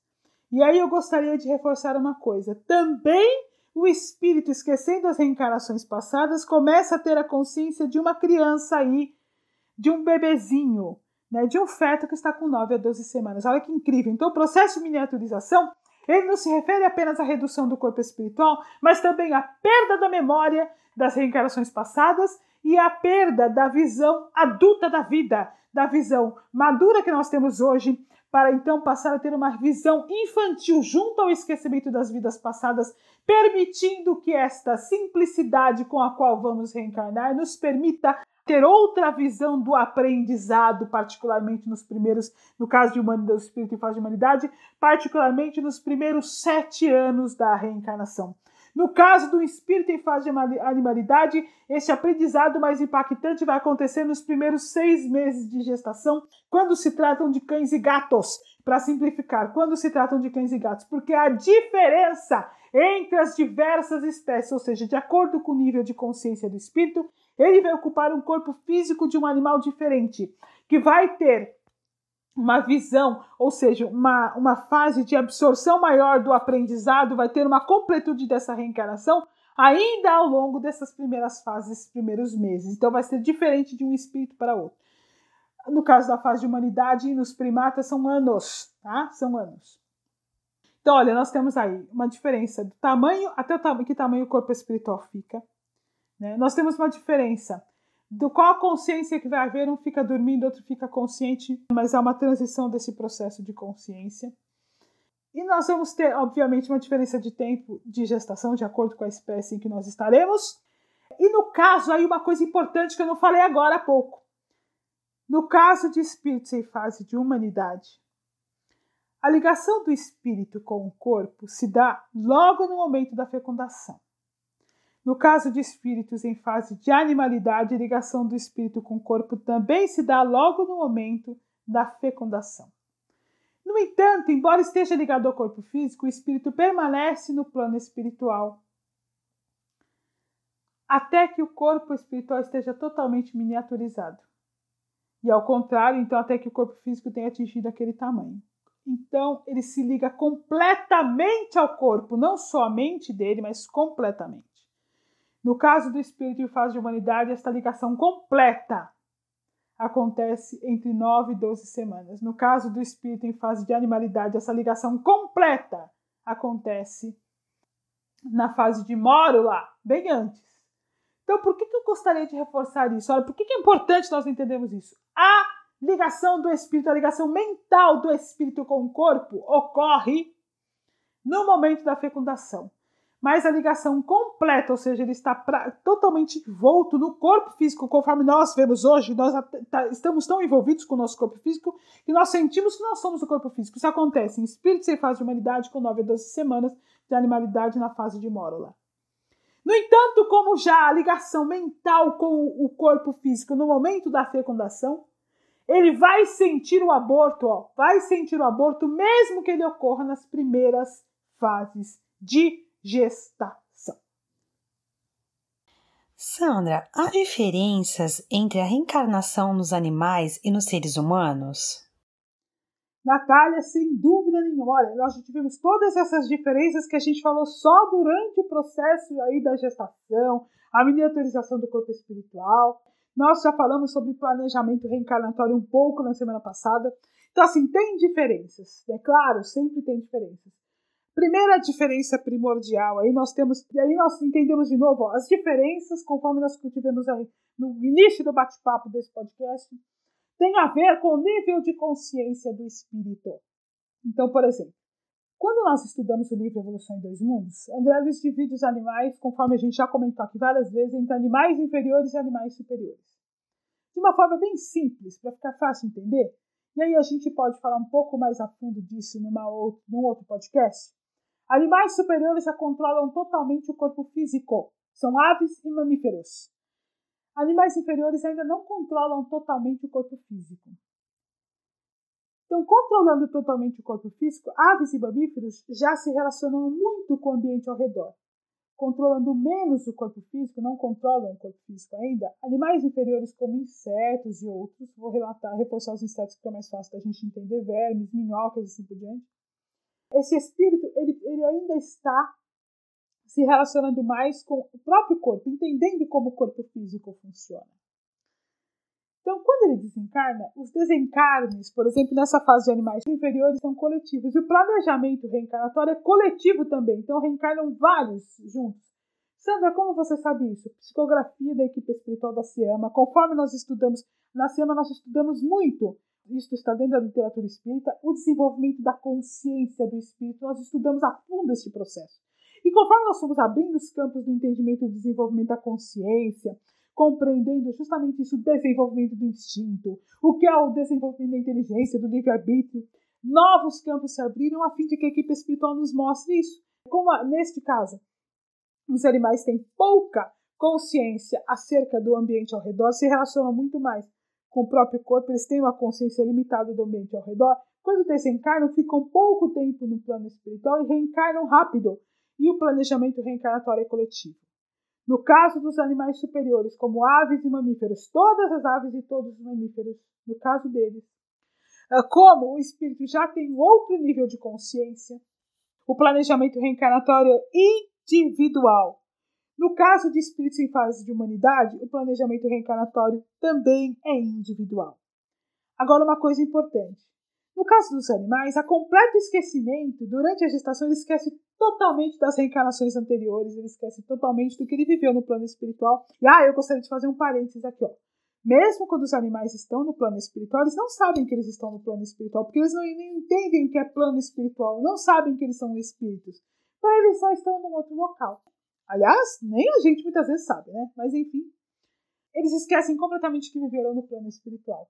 E aí eu gostaria de reforçar uma coisa: também o espírito, esquecendo as reencarnações passadas, começa a ter a consciência de uma criança aí de um bebezinho, né, de um feto que está com 9 a 12 semanas. Olha que incrível. Então, o processo de miniaturização, ele não se refere apenas à redução do corpo espiritual, mas também à perda da memória das reencarnações passadas e à perda da visão adulta da vida, da visão madura que nós temos hoje, para então passar a ter uma visão infantil junto ao esquecimento das vidas passadas, permitindo que esta simplicidade com a qual vamos reencarnar nos permita ter outra visão do aprendizado, particularmente nos primeiros, no caso de humanidade, do espírito e fase de humanidade, particularmente nos primeiros sete anos da reencarnação. No caso do espírito em fase de animalidade, esse aprendizado mais impactante vai acontecer nos primeiros seis meses de gestação, quando se tratam de cães e gatos, para simplificar, quando se tratam de cães e gatos, porque a diferença entre as diversas espécies, ou seja, de acordo com o nível de consciência do espírito, ele vai ocupar um corpo físico de um animal diferente, que vai ter uma visão, ou seja, uma, uma fase de absorção maior do aprendizado, vai ter uma completude dessa reencarnação ainda ao longo dessas primeiras fases, primeiros meses. Então vai ser diferente de um espírito para outro. No caso da fase de humanidade, nos primatas são anos, tá? São anos. Então, olha, nós temos aí uma diferença do tamanho até o tamanho, que tamanho o corpo espiritual fica. Né? Nós temos uma diferença do qual a consciência que vai haver, um fica dormindo, outro fica consciente, mas há uma transição desse processo de consciência. E nós vamos ter, obviamente, uma diferença de tempo de gestação, de acordo com a espécie em que nós estaremos. E no caso, aí uma coisa importante que eu não falei agora há pouco. No caso de espíritos em fase de humanidade, a ligação do espírito com o corpo se dá logo no momento da fecundação. No caso de espíritos em fase de animalidade, a ligação do espírito com o corpo também se dá logo no momento da fecundação. No entanto, embora esteja ligado ao corpo físico, o espírito permanece no plano espiritual até que o corpo espiritual esteja totalmente miniaturizado. E ao contrário, então, até que o corpo físico tenha atingido aquele tamanho. Então, ele se liga completamente ao corpo, não só a mente dele, mas completamente. No caso do espírito em fase de humanidade, esta ligação completa acontece entre 9 e 12 semanas. No caso do espírito em fase de animalidade, essa ligação completa acontece na fase de mórula, bem antes. Então, por que, que eu gostaria de reforçar isso? Olha, por que, que é importante nós entendermos isso? A ligação do espírito, a ligação mental do espírito com o corpo ocorre no momento da fecundação mas a ligação completa, ou seja, ele está pra, totalmente envolto no corpo físico, conforme nós vemos hoje, nós tá, estamos tão envolvidos com o nosso corpo físico que nós sentimos que nós somos o corpo físico. Isso acontece em espírito sem fase de humanidade, com 9 a 12 semanas de animalidade na fase de mórula. No entanto, como já a ligação mental com o corpo físico no momento da fecundação, ele vai sentir o aborto, ó, vai sentir o aborto mesmo que ele ocorra nas primeiras fases de gestação. Sandra, há diferenças entre a reencarnação nos animais e nos seres humanos? Natália, sem dúvida nenhuma. Olha, nós tivemos todas essas diferenças que a gente falou só durante o processo aí da gestação, a miniaturização do corpo espiritual. Nós já falamos sobre planejamento reencarnatório um pouco na semana passada. Então, assim, tem diferenças, é claro, sempre tem diferenças. Primeira diferença primordial, aí nós temos, e aí nós entendemos de novo ó, as diferenças, conforme nós tivemos aí no início do bate-papo desse podcast, tem a ver com o nível de consciência do espírito. Então, por exemplo, quando nós estudamos o livro Evolução em Dois Mundos, André Luiz divide os animais, conforme a gente já comentou aqui várias vezes, entre animais inferiores e animais superiores. De uma forma bem simples, para ficar fácil de entender, e aí a gente pode falar um pouco mais a fundo disso numa outro, num outro podcast. Animais superiores já controlam totalmente o corpo físico. São aves e mamíferos. Animais inferiores ainda não controlam totalmente o corpo físico. Então, controlando totalmente o corpo físico, aves e mamíferos já se relacionam muito com o ambiente ao redor. Controlando menos o corpo físico, não controlam o corpo físico ainda, animais inferiores como insetos e outros, vou relatar, reforçar os insetos que é mais fácil da gente entender, vermes, minhocas e assim por diante, esse espírito ele, ele ainda está se relacionando mais com o próprio corpo, entendendo como o corpo físico funciona. Então, quando ele desencarna, os desencarnes, por exemplo, nessa fase de animais inferiores, são coletivos. E o planejamento reencarnatório é coletivo também. Então, reencarnam vários juntos. Sandra, como você sabe isso? Psicografia da equipe espiritual da Ciama. Conforme nós estudamos, na Ciama nós estudamos muito isso está dentro da literatura espírita, o desenvolvimento da consciência do espírito. Nós estudamos a fundo esse processo. E conforme nós fomos abrindo os campos do entendimento do desenvolvimento da consciência, compreendendo justamente isso, o desenvolvimento do instinto, o que é o desenvolvimento da inteligência, do livre-arbítrio, novos campos se abriram a fim de que a equipe espiritual nos mostre isso. Como neste caso, os animais têm pouca consciência acerca do ambiente ao redor, se relacionam muito mais com o próprio corpo, eles têm uma consciência limitada do ambiente ao redor. quando desencarnam, ficam pouco tempo no plano espiritual e reencarnam rápido, e o planejamento reencarnatório é coletivo. No caso dos animais superiores, como aves e mamíferos, todas as aves e todos os mamíferos, no caso deles, ah, como o espírito já tem outro nível de consciência, o planejamento reencarnatório é individual. No caso de espíritos em fase de humanidade, o planejamento reencarnatório também é individual. Agora, uma coisa importante. No caso dos animais, há completo esquecimento. Durante a gestação, ele esquece totalmente das reencarnações anteriores, ele esquece totalmente do que ele viveu no plano espiritual. E, ah, eu gostaria de fazer um parênteses aqui, ó. Mesmo quando os animais estão no plano espiritual, eles não sabem que eles estão no plano espiritual, porque eles não entendem o que é plano espiritual, não sabem que eles são espíritos. Para eles só estão num outro local. Aliás, nem a gente muitas vezes sabe, né? Mas enfim, eles esquecem completamente que viveram no plano espiritual.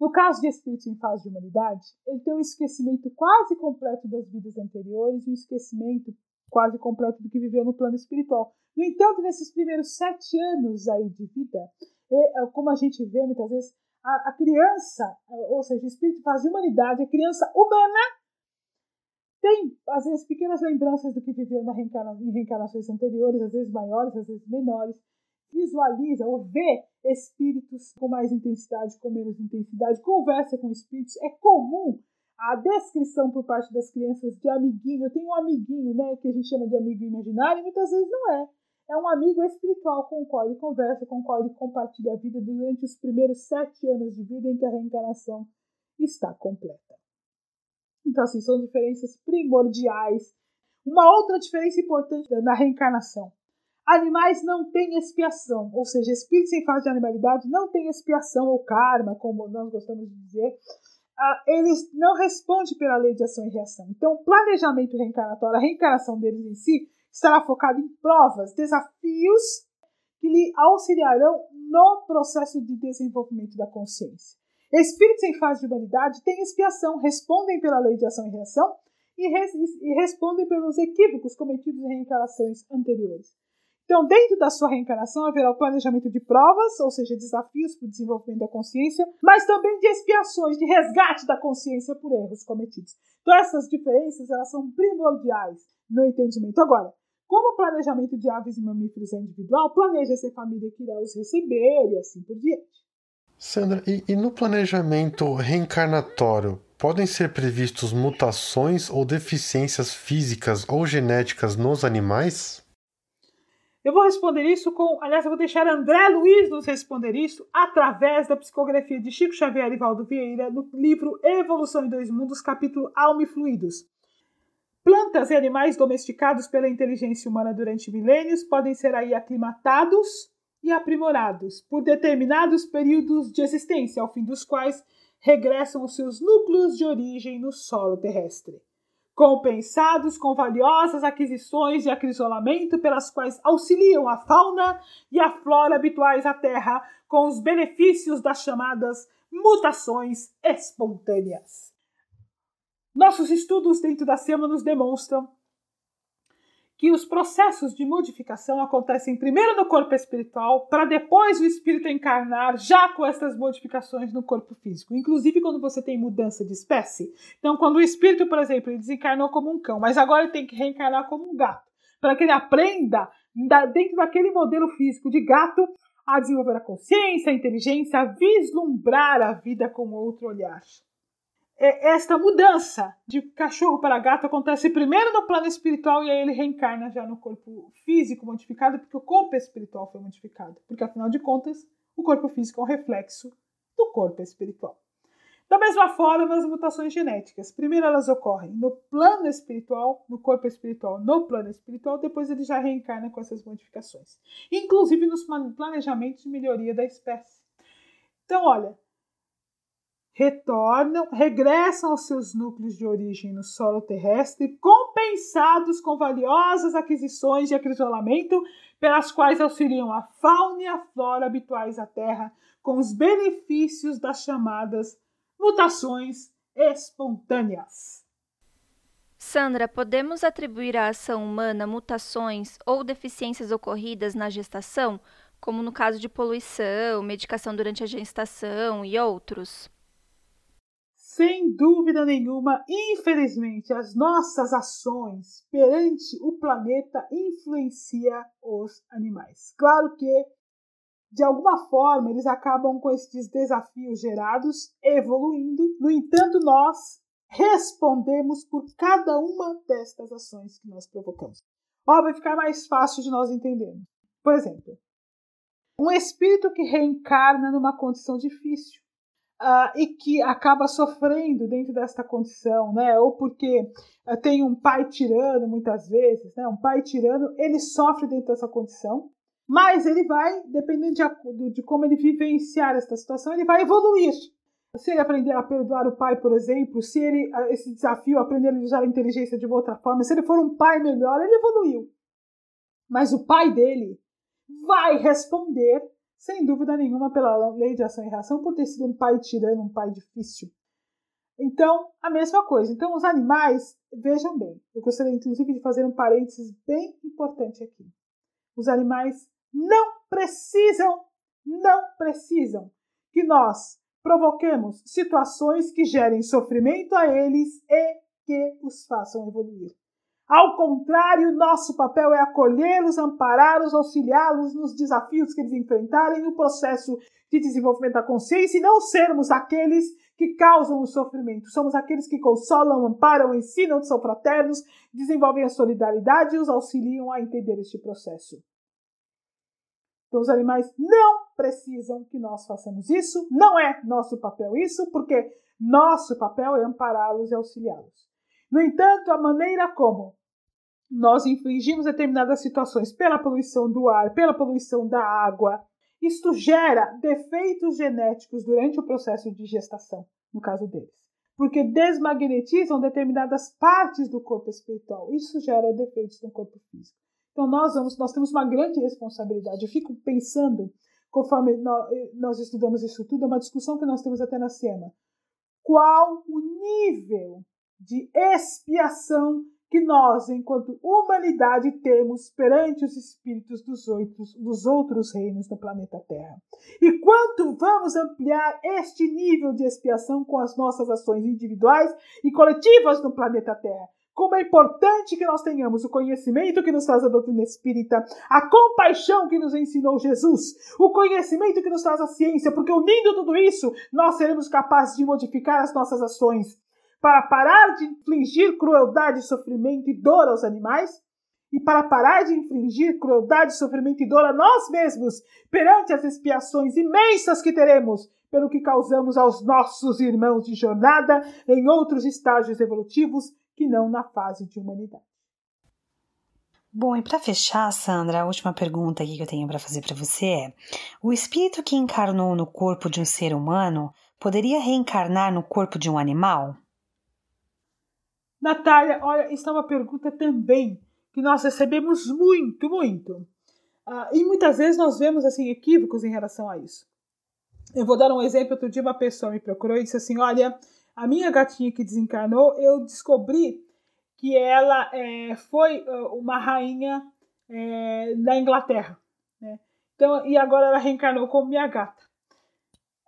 No caso de espíritos em fase de humanidade, ele tem um esquecimento quase completo das vidas anteriores e um esquecimento quase completo do que viveu no plano espiritual. No entanto, nesses primeiros sete anos aí de vida, é, como a gente vê muitas vezes, a, criança, ou seja, o espírito fase de humanidade, a criança humana, tem, às vezes, pequenas lembranças do que viveu na reencarna, em reencarnações anteriores, às vezes maiores, às vezes menores, visualiza ou vê espíritos com mais intensidade, com menos intensidade, conversa com espíritos. É comum a descrição por parte das crianças de amiguinho. Eu tenho um amiguinho, né, que a gente chama de amigo imaginário, e muitas vezes não é. É um amigo espiritual com o qual ele conversa, com o qual ele compartilha a vida durante os primeiros sete anos de vida em que a reencarnação está completa. Então, assim, são diferenças primordiais. Uma outra diferença importante na reencarnação Animais não têm expiação, ou seja, espíritos em fase de animalidade não têm expiação ou karma, como nós gostamos de dizer. Uh, eles não respondem pela lei de ação e reação. Então, o planejamento reencarnatório, a reencarnação deles em si, estará focado em provas, desafios que lhe auxiliarão no processo de desenvolvimento da consciência. Espíritos em fase de humanidade têm expiação, respondem pela lei de ação e reação e, res e respondem pelos equívocos cometidos em reencarnações anteriores. Então, dentro da sua reencarnação, haverá o planejamento de provas, ou seja, desafios para o desenvolvimento da consciência, mas também de expiações, de resgate da consciência por erros cometidos. Então, essas diferenças elas são primordiais no entendimento. Agora, como o planejamento de aves e mamíferos é individual, planeja-se a família que irá os receber e assim por diante. Sandra, e, e no planejamento reencarnatório, podem ser previstos mutações ou deficiências físicas ou genéticas nos animais? Eu vou responder isso com. Aliás, eu vou deixar André Luiz nos responder isso através da psicografia de Chico Xavier e Valdo Vieira no livro Evolução em Dois Mundos, capítulo Alma e Fluidos. Plantas e animais domesticados pela inteligência humana durante milênios podem ser aí aclimatados e aprimorados por determinados períodos de existência, ao fim dos quais regressam os seus núcleos de origem no solo terrestre compensados com valiosas aquisições de acrisolamento pelas quais auxiliam a fauna e a flora habituais à Terra com os benefícios das chamadas mutações espontâneas. Nossos estudos dentro da SEMA nos demonstram que os processos de modificação acontecem primeiro no corpo espiritual, para depois o espírito encarnar já com essas modificações no corpo físico. Inclusive quando você tem mudança de espécie. Então, quando o espírito, por exemplo, ele desencarnou como um cão, mas agora ele tem que reencarnar como um gato, para que ele aprenda dentro daquele modelo físico de gato a desenvolver a consciência, a inteligência, a vislumbrar a vida com outro olhar. É, esta mudança de cachorro para gato acontece primeiro no plano espiritual e aí ele reencarna já no corpo físico modificado, porque o corpo espiritual foi modificado. Porque afinal de contas, o corpo físico é um reflexo do corpo espiritual. Da mesma forma, as mutações genéticas. Primeiro elas ocorrem no plano espiritual, no corpo espiritual, no plano espiritual, depois ele já reencarna com essas modificações. Inclusive nos planejamentos de melhoria da espécie. Então, olha, retornam, regressam aos seus núcleos de origem no solo terrestre, compensados com valiosas aquisições de acrisolamento, pelas quais auxiliam a fauna e a flora habituais à Terra, com os benefícios das chamadas mutações espontâneas. Sandra, podemos atribuir à ação humana mutações ou deficiências ocorridas na gestação, como no caso de poluição, medicação durante a gestação e outros? Sem dúvida nenhuma, infelizmente, as nossas ações perante o planeta influenciam os animais. Claro que, de alguma forma, eles acabam com esses desafios gerados, evoluindo. No entanto, nós respondemos por cada uma destas ações que nós provocamos. Ó, vai ficar mais fácil de nós entendermos. Por exemplo, um espírito que reencarna numa condição difícil uh, e que acaba sofrendo dentro desta condição, né? Ou porque uh, tem um pai tirano, muitas vezes, né? Um pai tirano, ele sofre dentro dessa condição, mas ele vai, dependendo de, de como ele vivenciar esta situação, ele vai evoluir. Se ele aprender a perdoar o pai, por exemplo, se ele ah, esse desafio aprender a usar a inteligência de outra forma, se ele for um pai melhor, ele evoluiu. Mas o pai dele vai responder sem dúvida nenhuma, pela lei de ação e reação, por ter sido um pai tirano, um pai difícil. Então, a mesma coisa. Então, os animais, vejam bem, eu gostaria inclusive de fazer um parênteses bem importante aqui. Os animais não precisam, não precisam que nós provoquemos situações que gerem sofrimento a eles e que os façam evoluir. Ao contrário, nosso papel é acolhê-los, ampará-los, auxiliá-los nos desafios que eles enfrentarem no processo de desenvolvimento da consciência e não sermos aqueles que causam o sofrimento. Somos aqueles que consolam, amparam, ensinam, são fraternos, desenvolvem a solidariedade e os auxiliam a entender este processo. Então, os animais não precisam que nós façamos isso, não é nosso papel isso, porque nosso papel é ampará-los e auxiliá-los. No entanto, a maneira como nós infligimos determinadas situações pela poluição do ar, pela poluição da água, isto gera defeitos genéticos durante o processo de gestação, no caso deles. Porque desmagnetizam determinadas partes do corpo espiritual. Isso gera defeitos no corpo físico. Então nós vamos, nós temos uma grande responsabilidade. Eu fico pensando, conforme nós estudamos isso tudo, é uma discussão que nós temos até na SEMA. Qual o nível de expiação que nós, enquanto humanidade, temos perante os espíritos dos outros, dos outros reinos do planeta Terra. E quanto vamos ampliar este nível de expiação com as nossas ações individuais e coletivas no planeta Terra. Como é importante que nós tenhamos o conhecimento que nos traz a doutrina espírita, a compaixão que nos ensinou Jesus, o conhecimento que nos traz a ciência, porque unindo tudo isso, nós seremos capazes de modificar as nossas ações para parar de infligir crueldade, sofrimento e dor aos animais e para parar de infligir crueldade, sofrimento e dor a nós mesmos perante as expiações imensas que teremos pelo que causamos aos nossos irmãos de jornada em outros estágios evolutivos que não na fase de humanidade. Bom, e para fechar, Sandra, a última pergunta aqui que eu tenho para fazer para você é: o espírito que encarnou no corpo de um ser humano poderia reencarnar no corpo de um animal? Natália, olha, isso é uma pergunta também que nós recebemos muito, muito. Ah, e muitas vezes nós vemos assim equívocos em relação a isso. Eu vou dar um exemplo. Outro dia uma pessoa me procurou e disse assim: Olha, a minha gatinha que desencarnou, eu descobri que ela é, foi ah, uma rainha é, da Inglaterra. Né? Então, e agora ela reencarnou como minha gata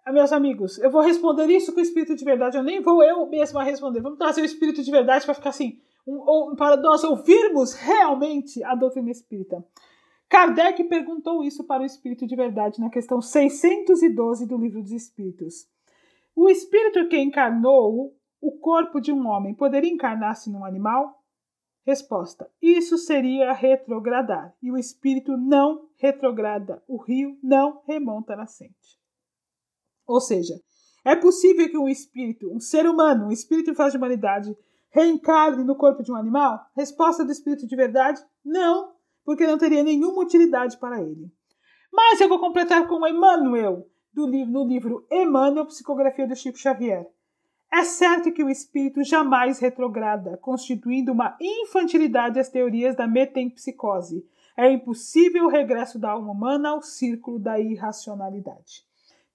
meus amigos, eu vou responder isso com o espírito de verdade. Eu nem vou eu mesma responder. Vamos trazer o espírito de verdade para ficar assim, um, um, para nós ouvirmos realmente a doutrina espírita. Kardec perguntou isso para o espírito de verdade na questão 612 do Livro dos Espíritos. O espírito que encarnou o corpo de um homem poderia encarnar-se num animal? Resposta: Isso seria retrogradar, e o espírito não retrograda, o rio não remonta nascente. Ou seja, é possível que um espírito, um ser humano, um espírito em fase de humanidade, reencarne no corpo de um animal? Resposta do espírito de verdade: não, porque não teria nenhuma utilidade para ele. Mas eu vou completar com Emmanuel, do livro, no livro Emmanuel, Psicografia do Chico Xavier. É certo que o espírito jamais retrograda, constituindo uma infantilidade às teorias da metempsicose. É impossível o regresso da alma humana ao círculo da irracionalidade.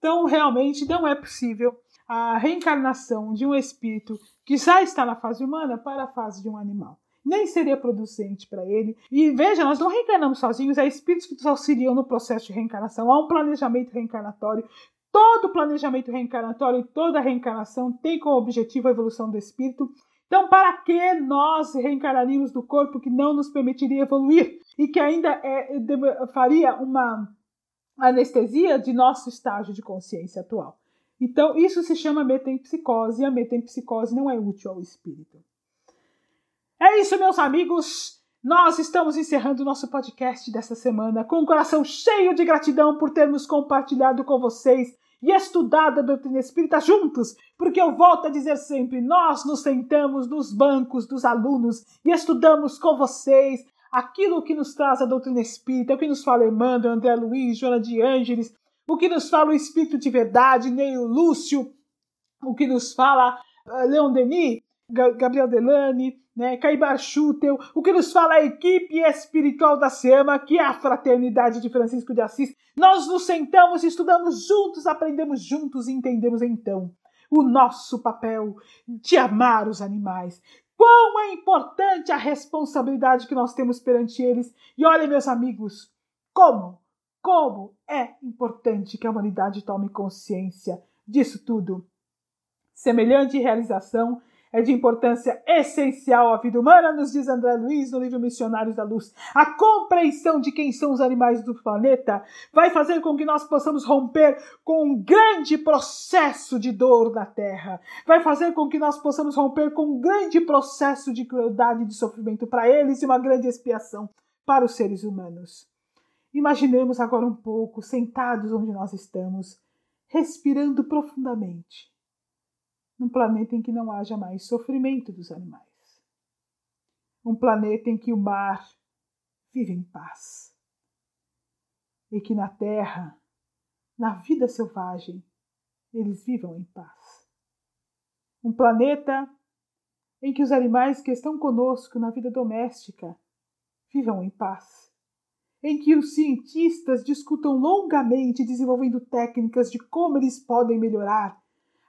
Então, realmente não é possível a reencarnação de um espírito que já está na fase humana para a fase de um animal. Nem seria producente para ele. E veja, nós não reencarnamos sozinhos, há espíritos que nos auxiliam no processo de reencarnação, há um planejamento reencarnatório Todo planejamento reencarnatório e toda reencarnação tem como objetivo a evolução do espírito. Então, para que nós reencarnaríamos do corpo que não nos permitiria evoluir e que ainda é, faria uma anestesia de nosso estágio de consciência atual? Então, isso se chama metempsicose e a metempsicose não é útil ao espírito. É isso, meus amigos. Nós estamos encerrando o nosso podcast dessa semana com o um coração cheio de gratidão por termos compartilhado com vocês e estudado a doutrina espírita juntos, porque eu volto a dizer sempre: nós nos sentamos nos bancos dos alunos e estudamos com vocês aquilo que nos traz a doutrina espírita, o que nos fala Emmanuel, André Luiz, Joana de Ângeles, o que nos fala o Espírito de Verdade, Neil Lúcio, o que nos fala uh, Leon Denis, Gabriel Delane, né, Caibar Schutel, o que nos fala a equipe espiritual da SEMA, que é a Fraternidade de Francisco de Assis. Nós nos sentamos, estudamos juntos, aprendemos juntos e entendemos então o nosso papel de amar os animais. Quão é importante a responsabilidade que nós temos perante eles. E olha, meus amigos, como, como é importante que a humanidade tome consciência disso tudo. Semelhante realização é de importância essencial à vida humana, nos diz André Luiz no livro Missionários da Luz. A compreensão de quem são os animais do planeta vai fazer com que nós possamos romper com um grande processo de dor da Terra. Vai fazer com que nós possamos romper com um grande processo de crueldade e de sofrimento para eles e uma grande expiação para os seres humanos. Imaginemos agora um pouco, sentados onde nós estamos, respirando profundamente num planeta em que não haja mais sofrimento dos animais. Um planeta em que o mar vive em paz. E que na terra, na vida selvagem, eles vivam em paz. Um planeta em que os animais que estão conosco na vida doméstica vivam em paz. Em que os cientistas discutam longamente, desenvolvendo técnicas de como eles podem melhorar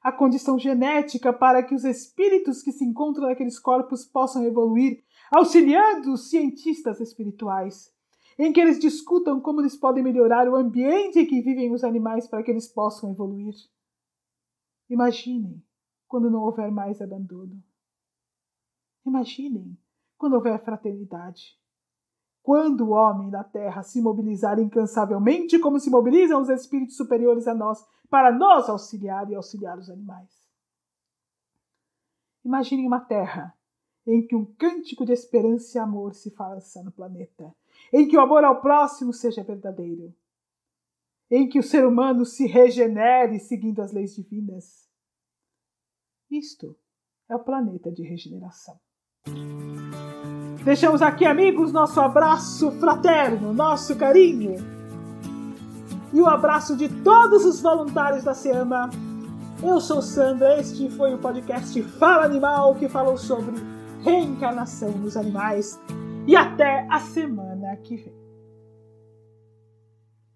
a condição genética para que os espíritos que se encontram naqueles corpos possam evoluir, auxiliando os cientistas espirituais, em que eles discutam como eles podem melhorar o ambiente em que vivem os animais para que eles possam evoluir. Imaginem quando não houver mais abandono. Imaginem quando houver fraternidade. Quando o homem na terra se mobilizar incansavelmente, como se mobilizam os espíritos superiores a nós, para nos auxiliar e auxiliar os animais. Imagine uma terra em que um cântico de esperança e amor se faça no planeta, em que o amor ao próximo seja verdadeiro, em que o ser humano se regenere seguindo as leis divinas. Isto é o planeta de regeneração. Deixamos aqui, amigos, nosso abraço fraterno, nosso carinho e o abraço de todos os voluntários da SEAMA. Eu sou Sandra, este foi o podcast Fala Animal, que falou sobre reencarnação nos animais. E até a semana que vem.